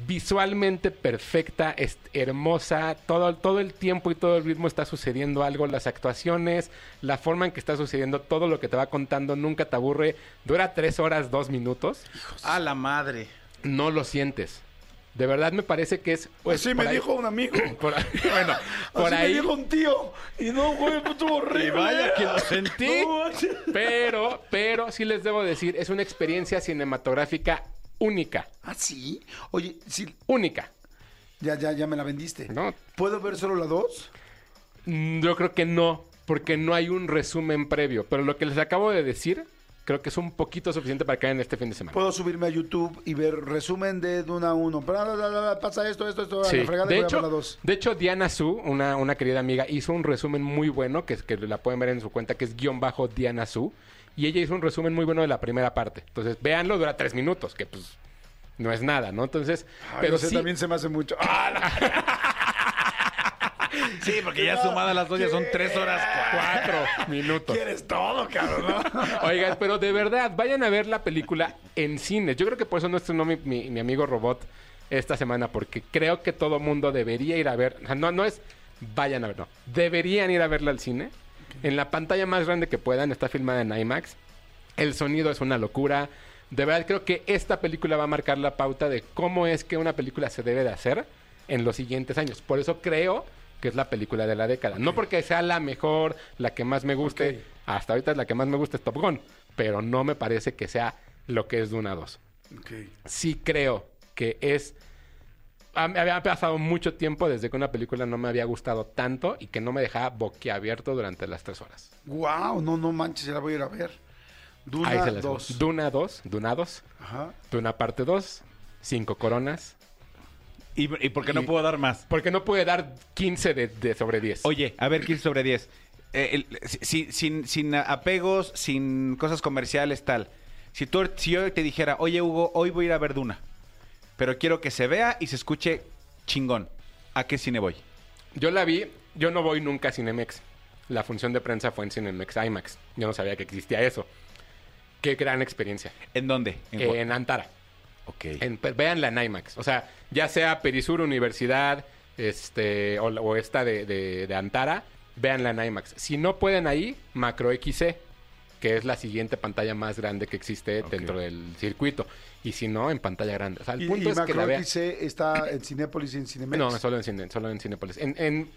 Speaker 2: visualmente perfecta, es hermosa, todo, todo el tiempo y todo el ritmo está sucediendo algo, las actuaciones, la forma en que está sucediendo, todo lo que te va contando nunca te aburre, dura tres horas, dos minutos,
Speaker 4: A la madre.
Speaker 2: no lo sientes. De verdad me parece que es... pues, por
Speaker 3: me
Speaker 2: ahí-
Speaker 3: dijo un amigo. [CLEARS THROAT]
Speaker 2: por ahí- bueno, por
Speaker 3: Así
Speaker 2: ahí...
Speaker 3: me dijo un tío. Y no, güey, estuvo horrible.
Speaker 4: Y vaya que lo [LAUGHS] sentí.
Speaker 3: No.
Speaker 2: Pero, pero sí les debo decir, es una experiencia cinematográfica única.
Speaker 3: ¿Ah, sí? Oye, sí,
Speaker 2: Única.
Speaker 3: ya, ya, ya me la vendiste.
Speaker 2: ¿no?
Speaker 3: ¿Puedo ver solo la dos?
Speaker 2: Mm, Yo creo que no, porque no hay un resumen previo. Pero lo que les acabo de decir, creo que es un poquito suficiente para caer en este fin de semana.
Speaker 3: Puedo subirme a YouTube y ver resumen de Duna 1. Bla, bla, bla, bla, Pasa esto, esto, esto. a la fregada
Speaker 2: De,
Speaker 3: voy a ver la
Speaker 2: hecho,
Speaker 3: dos.
Speaker 2: de hecho, Diana Su, una, una querida amiga, hizo un resumen muy bueno, que, es, que la pueden ver en su cuenta, que es guion bajo Diana Su. Y ella hizo un resumen muy bueno de la primera parte. Entonces, véanlo, dura tres minutos, que pues no es nada, ¿no? Entonces,
Speaker 3: Ay,
Speaker 2: pero sí,
Speaker 3: también se me hace mucho. ¡Ah,
Speaker 4: Sí, porque ya sumadas las dos ya son tres horas.
Speaker 2: cuatro minutos.
Speaker 3: ¿Quieres todo, cabrón? no? [LAUGHS]
Speaker 2: Oigan, pero de verdad, vayan a ver la película en cine. Yo creo que por eso no estrenó mi, mi- mi amigo Robot esta semana, porque creo que todo mundo debería ir a ver. No, no es vayan a ver, no. Deberían ir a verla al cine. En la pantalla más grande que puedan, está filmada en IMAX. El sonido es una locura. De verdad creo que esta película va a marcar la pauta de cómo es que una película se debe de hacer en los siguientes años. Por eso creo que es la película de la década. No porque sea la mejor, la que más me guste. Hasta ahorita la que más me gusta es Top Gun. Pero no me parece que sea lo que es Duna 2.
Speaker 3: Ok.
Speaker 2: Sí creo que es me había pasado mucho tiempo desde que una película no me había gustado tanto y que no me dejaba boquiabierto durante las tres horas.
Speaker 3: Wow, no, no manches, ya la voy a ir a ver. Duna
Speaker 2: Ahí se las dejo.
Speaker 3: 2.
Speaker 2: Duna 2, Duna 2,
Speaker 3: Ajá.
Speaker 2: Duna parte 2, cinco coronas.
Speaker 4: ¿Y, y por qué no puedo dar más?
Speaker 2: Porque no puede dar 15 de, de sobre 10.
Speaker 4: Oye, a ver, 15 sobre 10. Eh, el- si- sin, sin apegos, sin cosas comerciales, tal. Si, tú, si yo te dijera, oye, Hugo, hoy voy a ir a ver Duna, pero quiero que se vea y se escuche chingón, ¿a qué cine voy?
Speaker 2: Yo la vi, yo no voy nunca a Cinemex. La función de prensa fue en Cinemex IMAX. Yo no sabía que existía eso. Qué gran experiencia.
Speaker 4: ¿En dónde?
Speaker 2: En,
Speaker 4: Gua-
Speaker 2: Antara.
Speaker 4: Ok.
Speaker 2: En, pues, véanla en IMAX. O sea, ya sea Perisur Universidad este, o, o esta de, de- de Antara, véanla en IMAX. Si no pueden ahí, Macro XC, que es la siguiente pantalla más grande que existe dentro del circuito. Y si no, en pantalla grande. O sea, el
Speaker 3: Y,
Speaker 2: punto
Speaker 3: y
Speaker 2: es que la
Speaker 3: Macro
Speaker 2: vean.
Speaker 3: XC está en Cinépolis y en Cinemex.
Speaker 2: No, solo en, Cine, solo en Cinepolis. En, en,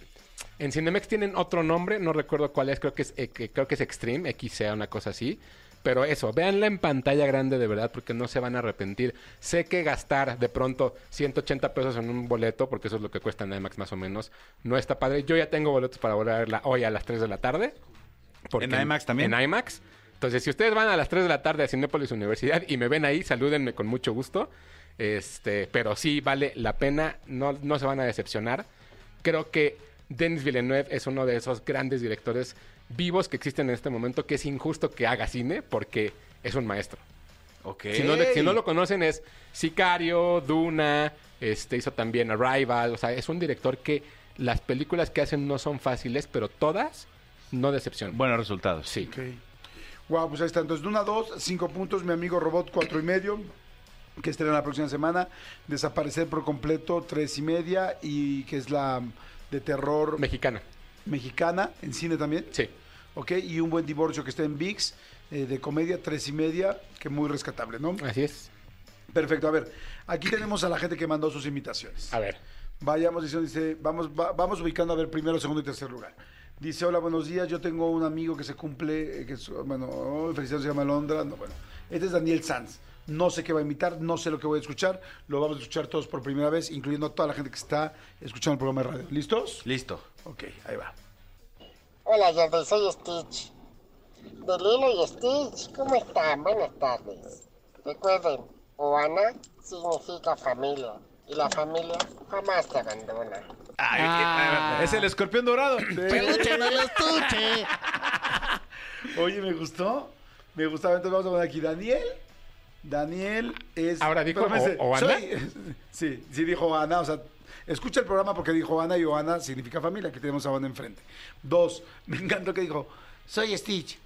Speaker 2: en Cinemex tienen otro nombre, no recuerdo cuál es, creo que es, eh, que- creo que es Extreme, XC, una cosa así. Pero eso, véanla en pantalla grande de verdad porque no se van a arrepentir. Sé que gastar de pronto 180 pesos en un boleto, porque eso es lo que cuesta en IMAX más o menos, no está padre. Yo ya tengo boletos para volver a verla hoy a las 3 de la tarde.
Speaker 4: ¿En IMAX también?
Speaker 2: En IMAX. Entonces, si ustedes van a las 3 de la tarde a Cinépolis Universidad y me ven ahí, salúdenme con mucho gusto. Este, pero sí vale la pena, no, no se van a decepcionar. Creo que Denis Villeneuve es uno de esos grandes directores vivos que existen en este momento, que es injusto que haga cine porque es un maestro.
Speaker 4: Ok.
Speaker 2: Si no, le- si no lo conocen es Sicario, Duna, este hizo también Arrival, o sea, es un director que las películas que hacen no son fáciles, pero todas no decepcionan.
Speaker 4: Buenos resultados.
Speaker 2: Sí.
Speaker 3: Ok. Wow, pues ahí está. Entonces, Duna 2, 5 puntos. Mi amigo Robot, 4 y medio. Que estrena la próxima semana. Desaparecer por completo, 3 y media. Y que es la de terror
Speaker 2: Mexicana.
Speaker 3: Mexicana, en cine también.
Speaker 2: Sí.
Speaker 3: Ok, y un buen divorcio que está en VIX, eh, de comedia, 3 y media. Que muy rescatable, ¿no?
Speaker 2: Así es.
Speaker 3: Perfecto, a ver. Aquí tenemos a la gente que mandó sus invitaciones.
Speaker 2: A ver.
Speaker 3: Vayamos diciendo, dice, vamos, va- vamos ubicando a ver primero, segundo y tercer lugar. Dice, hola, buenos días, yo tengo un amigo que se cumple, eh, que es, bueno, oh, felicidades, se llama Londra, no, bueno. Este es Daniel Sanz. No sé qué va a invitar, no sé lo que voy a escuchar, lo vamos a escuchar todos por primera vez, incluyendo a toda la gente que está escuchando el programa de radio. ¿Listos?
Speaker 4: Listo.
Speaker 3: Ok, ahí va.
Speaker 11: Hola, Jordi, soy Stitch. De Lilo y Stitch, ¿cómo están? Buenas tardes. Recuerden, Oana significa familia. Y la familia jamás te abandona.
Speaker 4: Ay, eh, Es el escorpión dorado.
Speaker 10: Peluche en el estuche. [LAUGHS]
Speaker 3: Oye, me gustó, me gustaba, entonces vamos a poner aquí Daniel. Daniel es...
Speaker 2: Ahora dijo O- Oana.
Speaker 3: soy- [LAUGHS] Sí, sí dijo Ana, o sea, escucha el programa porque dijo Ana y Oana significa familia, aquí tenemos a Oana enfrente. Dos, [LAUGHS] me encantó que dijo, soy Stitch,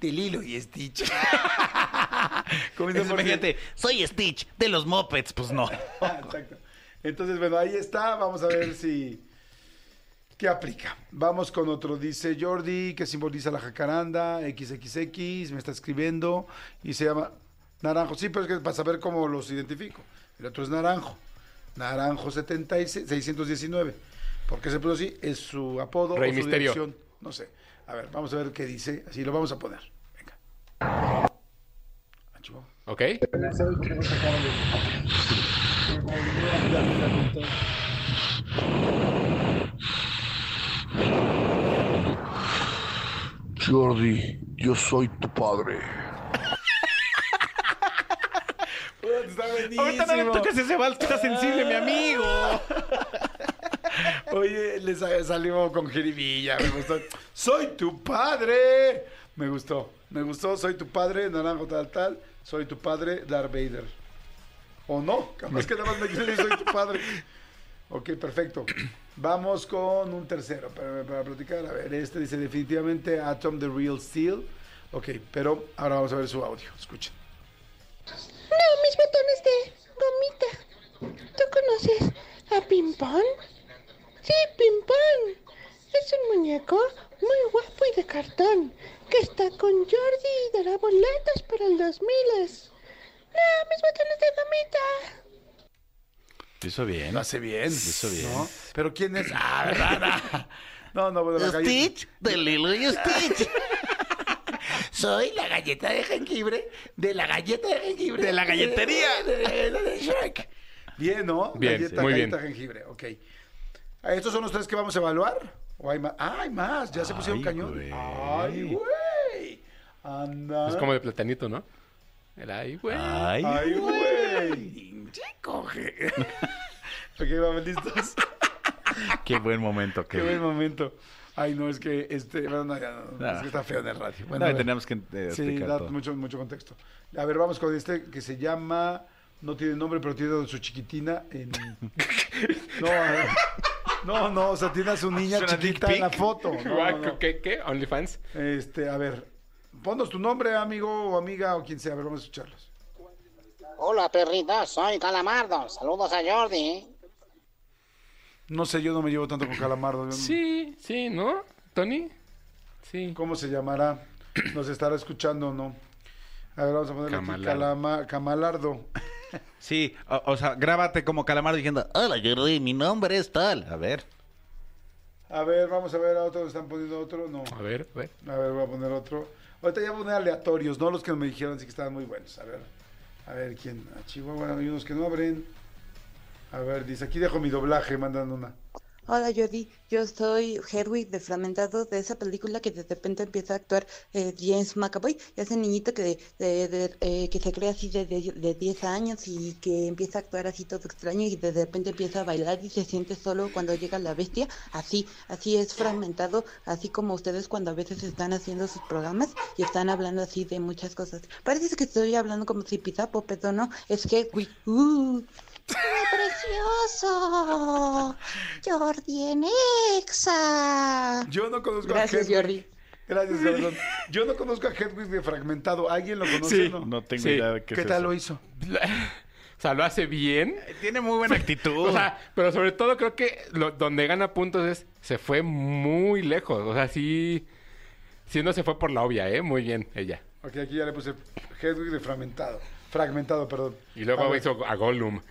Speaker 3: de Lilo y Stitch. [LAUGHS] Como dice
Speaker 4: Es-
Speaker 3: por
Speaker 4: Imagínate,
Speaker 10: Soy Stitch de los Mopeds, pues no.
Speaker 3: Exacto. Entonces, bueno, ahí está. Vamos a ver si. ¿Qué aplica? Vamos con otro. Dice Jordi, que simboliza la jacaranda, XXX, me está escribiendo y se llama Naranjo. Sí, pero es que para saber cómo los identifico. El otro es Naranjo. Naranjo 76, 619. ¿Por qué se puso así? Es su apodo
Speaker 2: Rey
Speaker 3: o su
Speaker 2: Misterio.
Speaker 3: dirección. No sé. A ver, vamos a ver qué dice. Así lo vamos a poner. Venga. Ah.
Speaker 2: ¿Ok?
Speaker 12: Jordi, yo soy tu padre.
Speaker 3: Está buenísimo.
Speaker 4: Ahorita no le toques ese vals que está sensible, mi amigo. [LAUGHS]
Speaker 3: Oye, le sa- salió con jiribilla, me gustó. Soy tu padre. Me gustó, me gustó. Soy tu padre, naranjo tal tal. Soy tu padre, Darth Vader. O no, capaz que nada más me decir soy tu padre. Ok, perfecto. Vamos con un tercero para, para platicar. A ver, este dice definitivamente Atom the Real Steel. Ok, pero ahora vamos a ver su audio. Escuchen.
Speaker 13: No, mis botones de gomita. ¿Tú conoces a Pimpón? Sí, Pimpón. Es un muñeco muy guapo y de cartón que está con Jordi y dará boletos para el 2000. No, mis botones de gomita.
Speaker 4: Lo hizo bien.
Speaker 3: Lo hace bien.
Speaker 4: Lo hizo bien.
Speaker 3: ¿no? Pero ¿quién es? Ah, ¿verdad? [LAUGHS] No, no, bueno, la
Speaker 10: Stitch de Lilo y Stitch. [LAUGHS]
Speaker 3: Soy la galleta de jengibre de la galleta de jengibre.
Speaker 4: De la galletería.
Speaker 3: De, de- de Shrek. Bien, ¿no?
Speaker 2: Bien,
Speaker 3: Galleta,
Speaker 2: sí, muy
Speaker 3: galleta
Speaker 2: bien.
Speaker 3: jengibre, ok. Ah, ¿Estos son los tres que vamos a evaluar? ¿O hay más? Ah, hay más, ya se pusieron
Speaker 4: Ay,
Speaker 3: cañón.
Speaker 4: güey.
Speaker 3: Ay, güey. Anda.
Speaker 2: Es como de platanito, ¿no? Era ahí, güey.
Speaker 4: Ay,
Speaker 3: Ay, güey. Sí, coge. [LAUGHS] ok, vamos listos.
Speaker 4: Qué buen momento.
Speaker 3: Qué
Speaker 4: Qué
Speaker 3: buen momento. Ay, no, es que este, bueno, no, ya no, es que está feo en el radio. Bueno,
Speaker 4: No, tenemos que eh,
Speaker 3: Sí, da
Speaker 4: todo.
Speaker 3: mucho, mucho contexto. A ver, vamos con este que se llama, no tiene nombre, pero tiene su chiquitina en... [LAUGHS] No, a ver. no, no, o sea, tiene a su niña
Speaker 4: ¿Suena dick
Speaker 3: chiquita en la foto. No, no, no.
Speaker 2: ¿Qué? ¿Qué? ¿OnlyFans?
Speaker 3: Este, a ver, ponnos tu nombre, amigo o amiga o quien sea, a ver, vamos a escucharlos.
Speaker 11: Hola perritos, soy Calamardo. Saludos a Jordi.
Speaker 3: No sé, yo no me llevo tanto con Calamardo.
Speaker 2: Sí, sí, ¿no? ¿Tony? Sí.
Speaker 3: ¿Cómo se llamará? ¿Nos estará escuchando o no? A ver, vamos a ponerle aquí
Speaker 2: Camalardo.
Speaker 3: Calama- Camalardo.
Speaker 4: Sí, o, o sea, grábate como calamar diciendo,
Speaker 10: Hola Jordi, mi nombre es tal.
Speaker 4: a ver.
Speaker 3: A ver, vamos a ver a otro, ¿están poniendo otro? No.
Speaker 2: A ver, a ver.
Speaker 3: A ver, voy a poner otro. Ahorita ya voy a poner aleatorios, no los que me dijeron, sí que estaban muy buenos. A ver, a ver quién. A Chihuahua hay unos que no abren. A ver, dice, aquí dejo mi doblaje, mandan una.
Speaker 14: Hola Jordi, yo soy Hedwig de Fragmentado de esa película que de repente empieza a actuar eh, James McAvoy, ese niñito que, de- eh, que se cree así de, de, de 10 años y que empieza a actuar así todo extraño y de repente empieza a bailar y se siente solo cuando llega la bestia, así, así es Fragmentado, así como ustedes cuando a veces están haciendo sus programas y están hablando así de muchas cosas. Parece que estoy hablando como si pisapo, pero no, es. Uh.
Speaker 13: ¡Precioso! Jordi en Exa.
Speaker 3: Yo no conozco
Speaker 14: Gracias,
Speaker 3: a Hedwig.
Speaker 14: Jordi.
Speaker 3: Gracias, corazón. Yo no conozco a Hedwig de Fragmentado. ¿Alguien lo conoce?
Speaker 2: Sí.
Speaker 3: No.
Speaker 4: No tengo
Speaker 2: Sí.
Speaker 4: idea de qué,
Speaker 3: ¿Qué
Speaker 4: es
Speaker 3: tal
Speaker 4: eso.
Speaker 3: lo hizo? [LAUGHS]
Speaker 2: O sea, lo hace bien.
Speaker 4: Tiene muy buena actitud.
Speaker 2: O sea, pero sobre todo creo que lo- donde gana puntos es se fue muy lejos. O sea, sí, sí no se fue por la obvia, ¿eh? Muy bien, ella.
Speaker 3: Ok, aquí ya le puse Hedwig de Fragmentado. Fragmentado, perdón.
Speaker 2: Y luego
Speaker 3: A
Speaker 2: hizo a Gollum.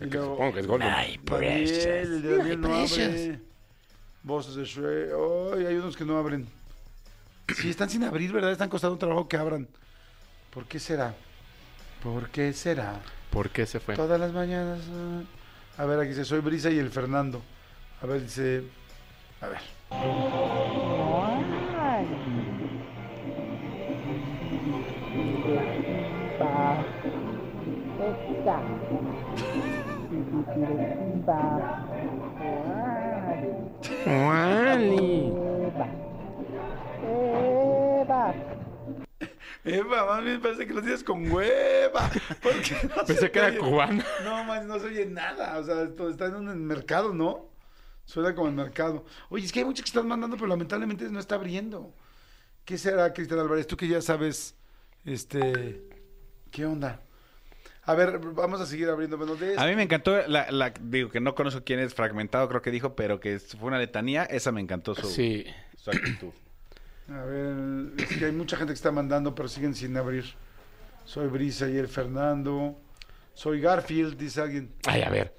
Speaker 3: Y
Speaker 2: que
Speaker 3: luego-
Speaker 2: supongo que es Gollum.
Speaker 3: Daniel, el Daniel no
Speaker 13: precious.
Speaker 3: abre. Voces de Shrek. Ay, hay unos que no abren. Sí, están sin abrir, ¿verdad? Están costando un trabajo que abran. ¿Por qué será? ¿Por qué será?
Speaker 2: ¿Por qué se fue?
Speaker 3: Todas las mañanas. ah. A ver, aquí dice, soy Brisa y el Fernando. A ver, dice... A ver. Eva, más bien parece que lo tienes con hueva. Porque no
Speaker 2: Pensé que era cubano.
Speaker 3: No, man, no se oye nada. O sea, esto está en un mercado, ¿no? Suena como en mercado. Oye, es que hay muchos que están mandando, pero lamentablemente no está abriendo. ¿Qué será, Cristian Álvarez? Tú que ya sabes, este... ¿Qué onda? A ver, vamos a seguir abriendo menos de
Speaker 4: A mí me encantó, la, la- digo que no conozco quién es fragmentado, creo que dijo, pero que fue una letanía, esa me encantó su,
Speaker 2: Sí.
Speaker 4: su actitud.
Speaker 3: A ver, es que hay mucha gente que está mandando, pero siguen sin abrir. Soy Brisa y el Fernando. Soy Garfield, dice alguien.
Speaker 2: Ay, a ver.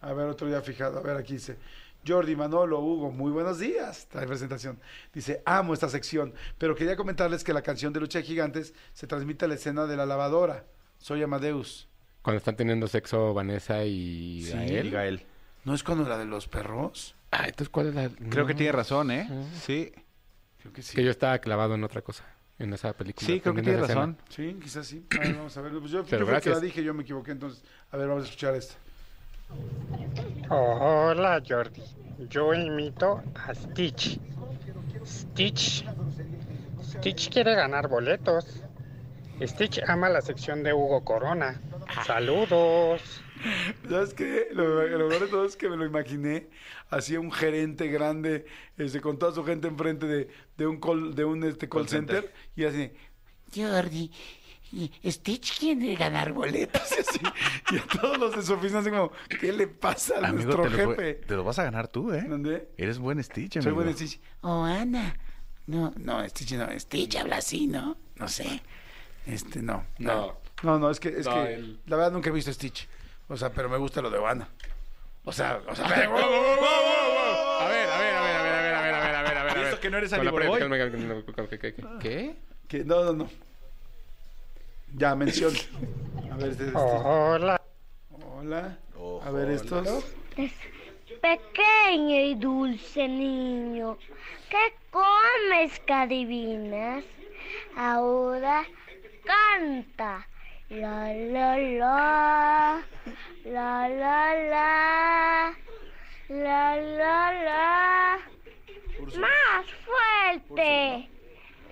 Speaker 3: A ver, otro día fijado. A ver, aquí dice. Jordi, Manolo, Hugo, muy buenos días. Trae presentación. Dice, amo esta sección, pero quería comentarles que la canción de Lucha de Gigantes se transmite a la escena de la lavadora. Soy Amadeus.
Speaker 2: Cuando están teniendo sexo Vanessa y
Speaker 3: Sí.
Speaker 2: Gael.
Speaker 4: Gael.
Speaker 3: ¿No es cuando la de los perros?
Speaker 2: Ah, entonces ¿cuál es la...?
Speaker 4: Creo que tiene razón, ¿eh? Sí.
Speaker 3: Creo que sí.
Speaker 2: Que yo estaba clavado en otra cosa. En esa película.
Speaker 4: Sí, creo que
Speaker 2: en
Speaker 4: tiene
Speaker 2: esa escena.
Speaker 4: razón.
Speaker 3: Sí, quizás sí. A ver, vamos a ver. Pues yo,
Speaker 2: Pero
Speaker 3: yo el que la dije, yo me equivoqué. Entonces, a ver, vamos a escuchar esta.
Speaker 15: Hola Jordi, yo imito a Stitch. Stitch. Stitch quiere ganar boletos. Stitch ama la sección de Hugo Corona. Saludos.
Speaker 3: ¿Sabes qué? Lo, lo mejor de todo es que me lo imaginé así un gerente grande este, con toda su gente enfrente de, de un call, de un este, call,
Speaker 4: Call
Speaker 3: center.
Speaker 4: center.
Speaker 3: y así
Speaker 13: Jordi, Stitch quiere ganar boletos.
Speaker 3: y así, y a todos los de su oficina así como ¿qué le pasa a
Speaker 4: Amigo,
Speaker 3: nuestro
Speaker 4: te lo,
Speaker 3: jefe?
Speaker 4: te lo vas a ganar tú, ¿eh?
Speaker 3: ¿Dónde?
Speaker 4: Eres buen Stitch,
Speaker 3: Soy
Speaker 4: amigo.
Speaker 3: buen Stitch.
Speaker 13: Oh, Ana.
Speaker 3: No, no, Stitch no. Stitch habla así, ¿no? No sé. Este, no. No,
Speaker 2: No.
Speaker 3: no, es que, es
Speaker 2: No,
Speaker 3: que
Speaker 2: el-
Speaker 3: la verdad nunca he visto Stitch. O sea, pero me gusta lo de Ana. O sea, o sea, [LAUGHS]
Speaker 2: A ver, a ver, a ver, a ver, a ver, a ver, a ver, a ver, a ver, a ver.
Speaker 4: ¿Y esto que no eres
Speaker 2: calma, ¿Qué? qué,
Speaker 3: no, no, no. Ya, mención. A ver, este, este.
Speaker 15: Hola.
Speaker 3: Hola. A ver, estos.
Speaker 16: Pequeño y dulce niño, ¿qué comes que adivinas? Ahora canta. La la la, la la la, la la la. Más fuerte.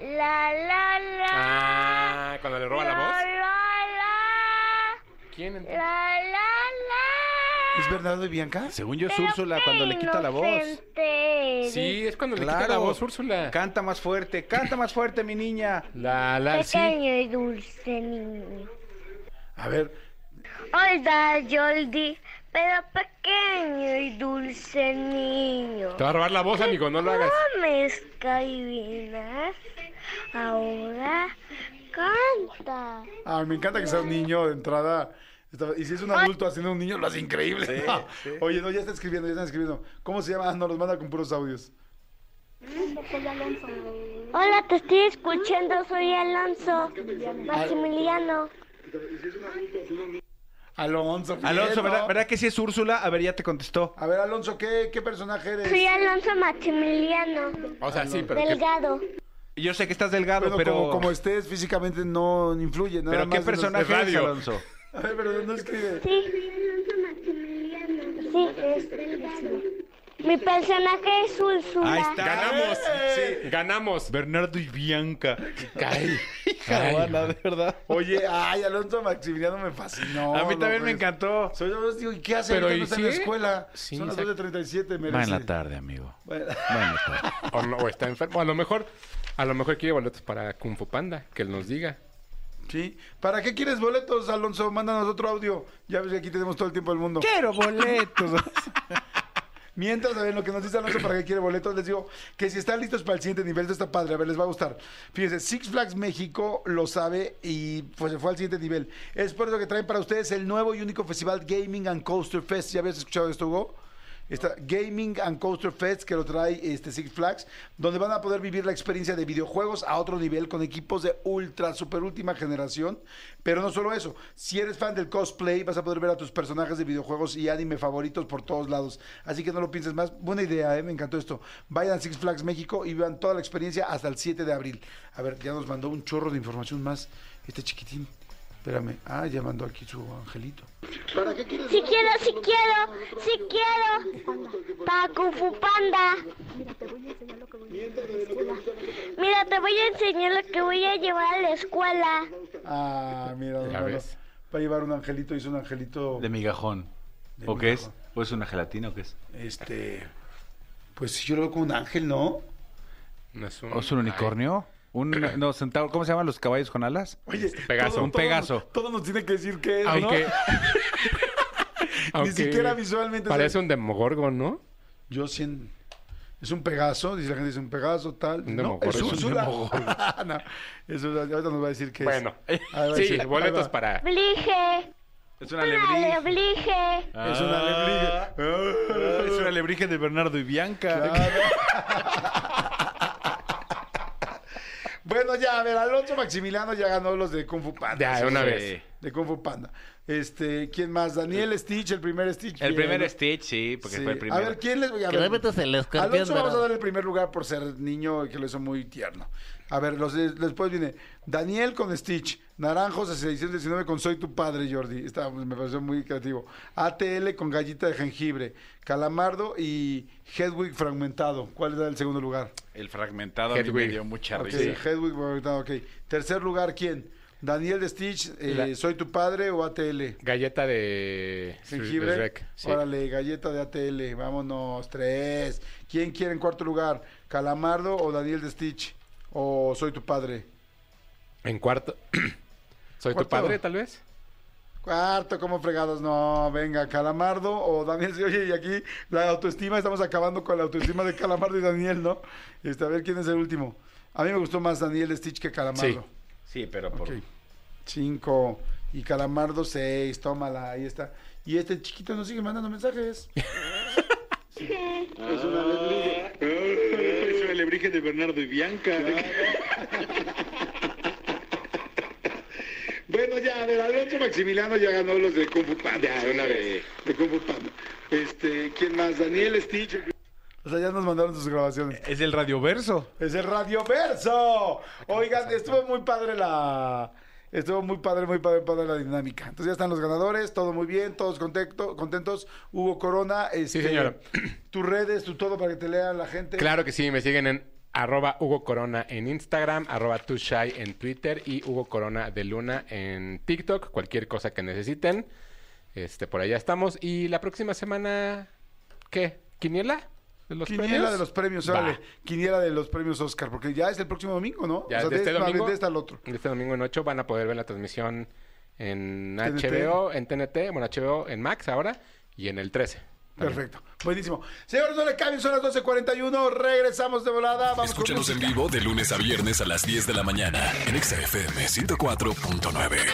Speaker 16: La la la.
Speaker 2: Ah, cuando le roba la voz.
Speaker 16: La la la.
Speaker 2: ¿Quién entonces?
Speaker 16: La la la.
Speaker 3: ¿Es Bernardo y Bianca?
Speaker 4: Según yo es Úrsula cuando le quita la voz.
Speaker 16: Inocente.
Speaker 2: Sí, es cuando le quita la voz Úrsula.
Speaker 4: Canta más fuerte, canta más fuerte, mi niña.
Speaker 2: La, la, sí.
Speaker 16: Pequeño y dulce niño.
Speaker 3: A ver,
Speaker 16: Hola, Yoldi, pero pequeño y dulce niño.
Speaker 2: Te va a robar la voz, amigo, no lo hagas.
Speaker 16: ¿Comes cabinas? Ahora canta.
Speaker 3: ah, me encanta que sea un niño de entrada. Está- Y si es un adulto haciendo un niño, lo hace increíble.
Speaker 4: Sí,
Speaker 3: No.
Speaker 4: sí.
Speaker 3: Oye, no, ya está escribiendo, ya están escribiendo. ¿Cómo se llama? Ah, no, los manda con puros audios.
Speaker 16: Hola, te estoy escuchando, soy Alonso. Maximiliano.
Speaker 3: Alonso. bien,
Speaker 4: Alonso,
Speaker 3: ¿no?
Speaker 4: ¿verdad, verdad que sí es Úrsula? A ver, ya te contestó.
Speaker 3: A ver, Alonso, ¿qué, qué personaje eres?
Speaker 16: Soy Alonso Maximiliano.
Speaker 2: O sea, sí, pero ¿qué-
Speaker 16: Delgado.
Speaker 4: Yo sé que estás delgado,
Speaker 3: Bueno,
Speaker 4: pero...
Speaker 3: como, como estés físicamente no influye. Nada
Speaker 4: ¿Pero qué
Speaker 3: más
Speaker 4: personaje eres. Alonso?
Speaker 3: A ver, pero no escribe.
Speaker 16: Sí. Sí, es Delgado. Mi personaje es Úrsula.
Speaker 4: Ahí está.
Speaker 2: Ganamos.
Speaker 3: ¡Eh!
Speaker 2: Sí, ganamos.
Speaker 4: Bernardo y Bianca.
Speaker 2: Ay,
Speaker 4: Cabana, de verdad.
Speaker 3: Oye, ay, Alonso Maximiliano me fascinó.
Speaker 4: A mí también me encantó.
Speaker 3: Soy yo, digo, ¿y qué hace?
Speaker 2: Pero,
Speaker 3: Ahorita
Speaker 2: ¿y
Speaker 3: no está en la escuela.
Speaker 2: Sí,
Speaker 3: Son las
Speaker 2: exacto.
Speaker 3: 2.37, merece.
Speaker 4: Va en la tarde, amigo.
Speaker 3: Bueno,
Speaker 4: Va en la tarde.
Speaker 2: o, no, o está enfermo. A lo mejor, a lo mejor quiere boletos para Kung Fu Panda, que él nos diga.
Speaker 3: Sí. ¿Para qué quieres boletos, Alonso? Mándanos otro audio. Ya ves que aquí tenemos todo el tiempo del mundo.
Speaker 4: Quiero boletos. [LAUGHS]
Speaker 3: Mientras, a ver, lo que nos dice Alonso para qué quiere boletos, les digo que si están listos para el siguiente nivel, esto está padre, a ver, les va a gustar. Fíjense, Six Flags México lo sabe y pues se fue al siguiente nivel. Es por eso que traen para ustedes el nuevo y único festival Gaming and Coaster Fest. ¿Ya habías escuchado esto, Hugo? Está Gaming and Coaster Fest que lo trae este Six Flags, donde van a poder vivir la experiencia de videojuegos a otro nivel con equipos de ultra, super última generación. Pero no solo eso, si eres fan del cosplay, vas a poder ver a tus personajes de videojuegos y anime favoritos por todos lados. Así que no lo pienses más. Buena idea, ¿eh? me encantó esto. Vayan a Six Flags México y vean toda la experiencia hasta el 7 de abril. A ver, ya nos mandó un chorro de información más este chiquitín. Espérame. Ah, ya mandó aquí su angelito. ¿Para qué quieres?
Speaker 16: Si quiero, si quiero, si quiero. Para Kung Fu Panda. Mira, te voy a enseñar lo que voy a llevar a la escuela.
Speaker 3: Ah, mira,
Speaker 2: Ya ves.
Speaker 3: va a llevar un angelito, hizo un angelito.
Speaker 4: De migajón.
Speaker 3: De
Speaker 4: ¿O qué es? ¿O es una gelatina o qué es?
Speaker 3: Este. Pues yo lo veo como un ángel, ¿no?
Speaker 2: No es un,
Speaker 4: ¿O es un unicornio? Un, no, centauro. ¿Cómo se llaman los caballos con alas?
Speaker 3: Oye,
Speaker 2: Pegaso.
Speaker 3: todo-
Speaker 4: Un
Speaker 3: todo
Speaker 4: Pegaso.
Speaker 3: nos- Todo nos tiene que decir qué es, ¿no?
Speaker 2: Aunque, [LAUGHS] aunque
Speaker 3: siquiera visualmente
Speaker 2: Parece un demogorgon, ¿no?
Speaker 3: Yo siento. Es un Pegaso, dice la gente, es un Pegaso, tal.
Speaker 2: Un
Speaker 3: no,
Speaker 2: Demogorgon.
Speaker 3: es
Speaker 2: Es un
Speaker 3: Úrsula.
Speaker 2: Demogorgon. [LAUGHS]
Speaker 3: no, eso ahorita nos va a decir qué
Speaker 2: Bueno,
Speaker 3: es. Ahí va a
Speaker 2: sí,
Speaker 3: decir, ahí
Speaker 2: boletos
Speaker 3: va.
Speaker 2: para...
Speaker 16: Blige.
Speaker 4: Es una
Speaker 16: Una
Speaker 4: alebrije.
Speaker 3: Es una alebrije.
Speaker 4: Ah, Es una alebrije de Bernardo y Bianca.
Speaker 3: Bueno, ya, a ver, Alonso Maximiliano ya ganó los de Kung Fu Panda.
Speaker 2: Ya, una vez.
Speaker 3: De Kung Fu Panda. Este, ¿quién más? Daniel Stitch, el primer Stitch.
Speaker 4: El
Speaker 3: bien,
Speaker 4: primer
Speaker 3: ¿no?
Speaker 4: Stitch, sí, porque
Speaker 3: Sí.
Speaker 4: fue el primero.
Speaker 3: A ver, ¿quién les voy a
Speaker 10: Que
Speaker 3: ver?
Speaker 10: el escorpión
Speaker 3: Alonso vamos a dar el primer lugar por ser niño y que lo hizo muy tierno. A ver, los de- después viene Daniel con Stitch, Naranjos a 619 con Soy tu padre, Jordi. Está, me pareció muy creativo. ATL con Gallita de jengibre, Calamardo y Hedwig fragmentado. ¿Cuál era el segundo lugar?
Speaker 4: El fragmentado a mí me
Speaker 2: Hedwig.
Speaker 4: dio mucha risa.
Speaker 3: Hedwig fragmentado, ok. Tercer lugar, ¿quién? Daniel de Stitch, eh, Soy tu padre o ATL.
Speaker 2: Galleta de...
Speaker 3: Jengibre.
Speaker 2: de Shrek, sí.
Speaker 3: Órale, galleta de ATL. Vámonos, tres. ¿Quién quiere en cuarto lugar? ¿Calamardo o Daniel de Stitch? ¿O soy tu padre?
Speaker 2: En cuarto... [CLEARS THROAT] ¿Soy
Speaker 3: Cuarto.
Speaker 2: tu padre, tal vez?
Speaker 3: Cuarto, ¿cómo fregados? No, venga, Calamardo o Daniel. [LAUGHS] Oye, y aquí la autoestima, estamos acabando con la autoestima de Calamardo y Daniel, ¿no? Este, a ver quién es el último. A mí me gustó más Daniel de Stitch que Calamardo.
Speaker 4: Sí, pero por...
Speaker 3: Ok. Cinco. Y Calamardo, seis. Tómala, ahí está. Y este chiquito nos sigue mandando mensajes. [LAUGHS] Es una alebrije.
Speaker 4: Es una alebrije de Bernardo y Bianca.
Speaker 3: Bueno, ya, a ver, Alonso Maximiliano ya ganó los de Kung Fu Panda.
Speaker 2: De una vez.
Speaker 3: De Kung Fu Panda. Este, ¿quién más? Daniel Stitch. O sea, ya nos mandaron sus grabaciones.
Speaker 4: Es el radioverso.
Speaker 3: Es el Radioverso. Oigan, estuvo muy padre la. Estuvo muy padre, muy padre, padre la dinámica. Entonces ya están los ganadores, todo muy bien, todos contento- contentos. Hugo Corona, este,
Speaker 2: señor.
Speaker 3: tus redes, tu todo para que te lean la gente.
Speaker 2: Claro que sí, me siguen en arroba Hugo Corona en Instagram, arroba Tushai en Twitter y Hugo Corona de Luna en TikTok. Cualquier cosa que necesiten, este, por allá estamos. Y la próxima semana, ¿qué? ¿Quiniela? ¿De los
Speaker 3: Quiniela
Speaker 2: premios?
Speaker 3: de los premios,
Speaker 2: Va.
Speaker 3: órale. Quiniela de los premios Oscar, porque ya es el próximo domingo, ¿no?
Speaker 2: Ya
Speaker 3: O sea,
Speaker 2: de este domingo,
Speaker 3: de este al otro.
Speaker 2: de este domingo en 8 van a poder ver la transmisión en
Speaker 3: TNT.
Speaker 2: HBO, en TNT, bueno, HBO en Max ahora y en el 13. también.
Speaker 3: Perfecto. Buenísimo. Señores, no le cambien, son las 12.41. Regresamos de volada. Vamos
Speaker 1: Escúchanos
Speaker 3: con
Speaker 1: en vivo de lunes a viernes a las 10 de la mañana en Exa FM 104.9.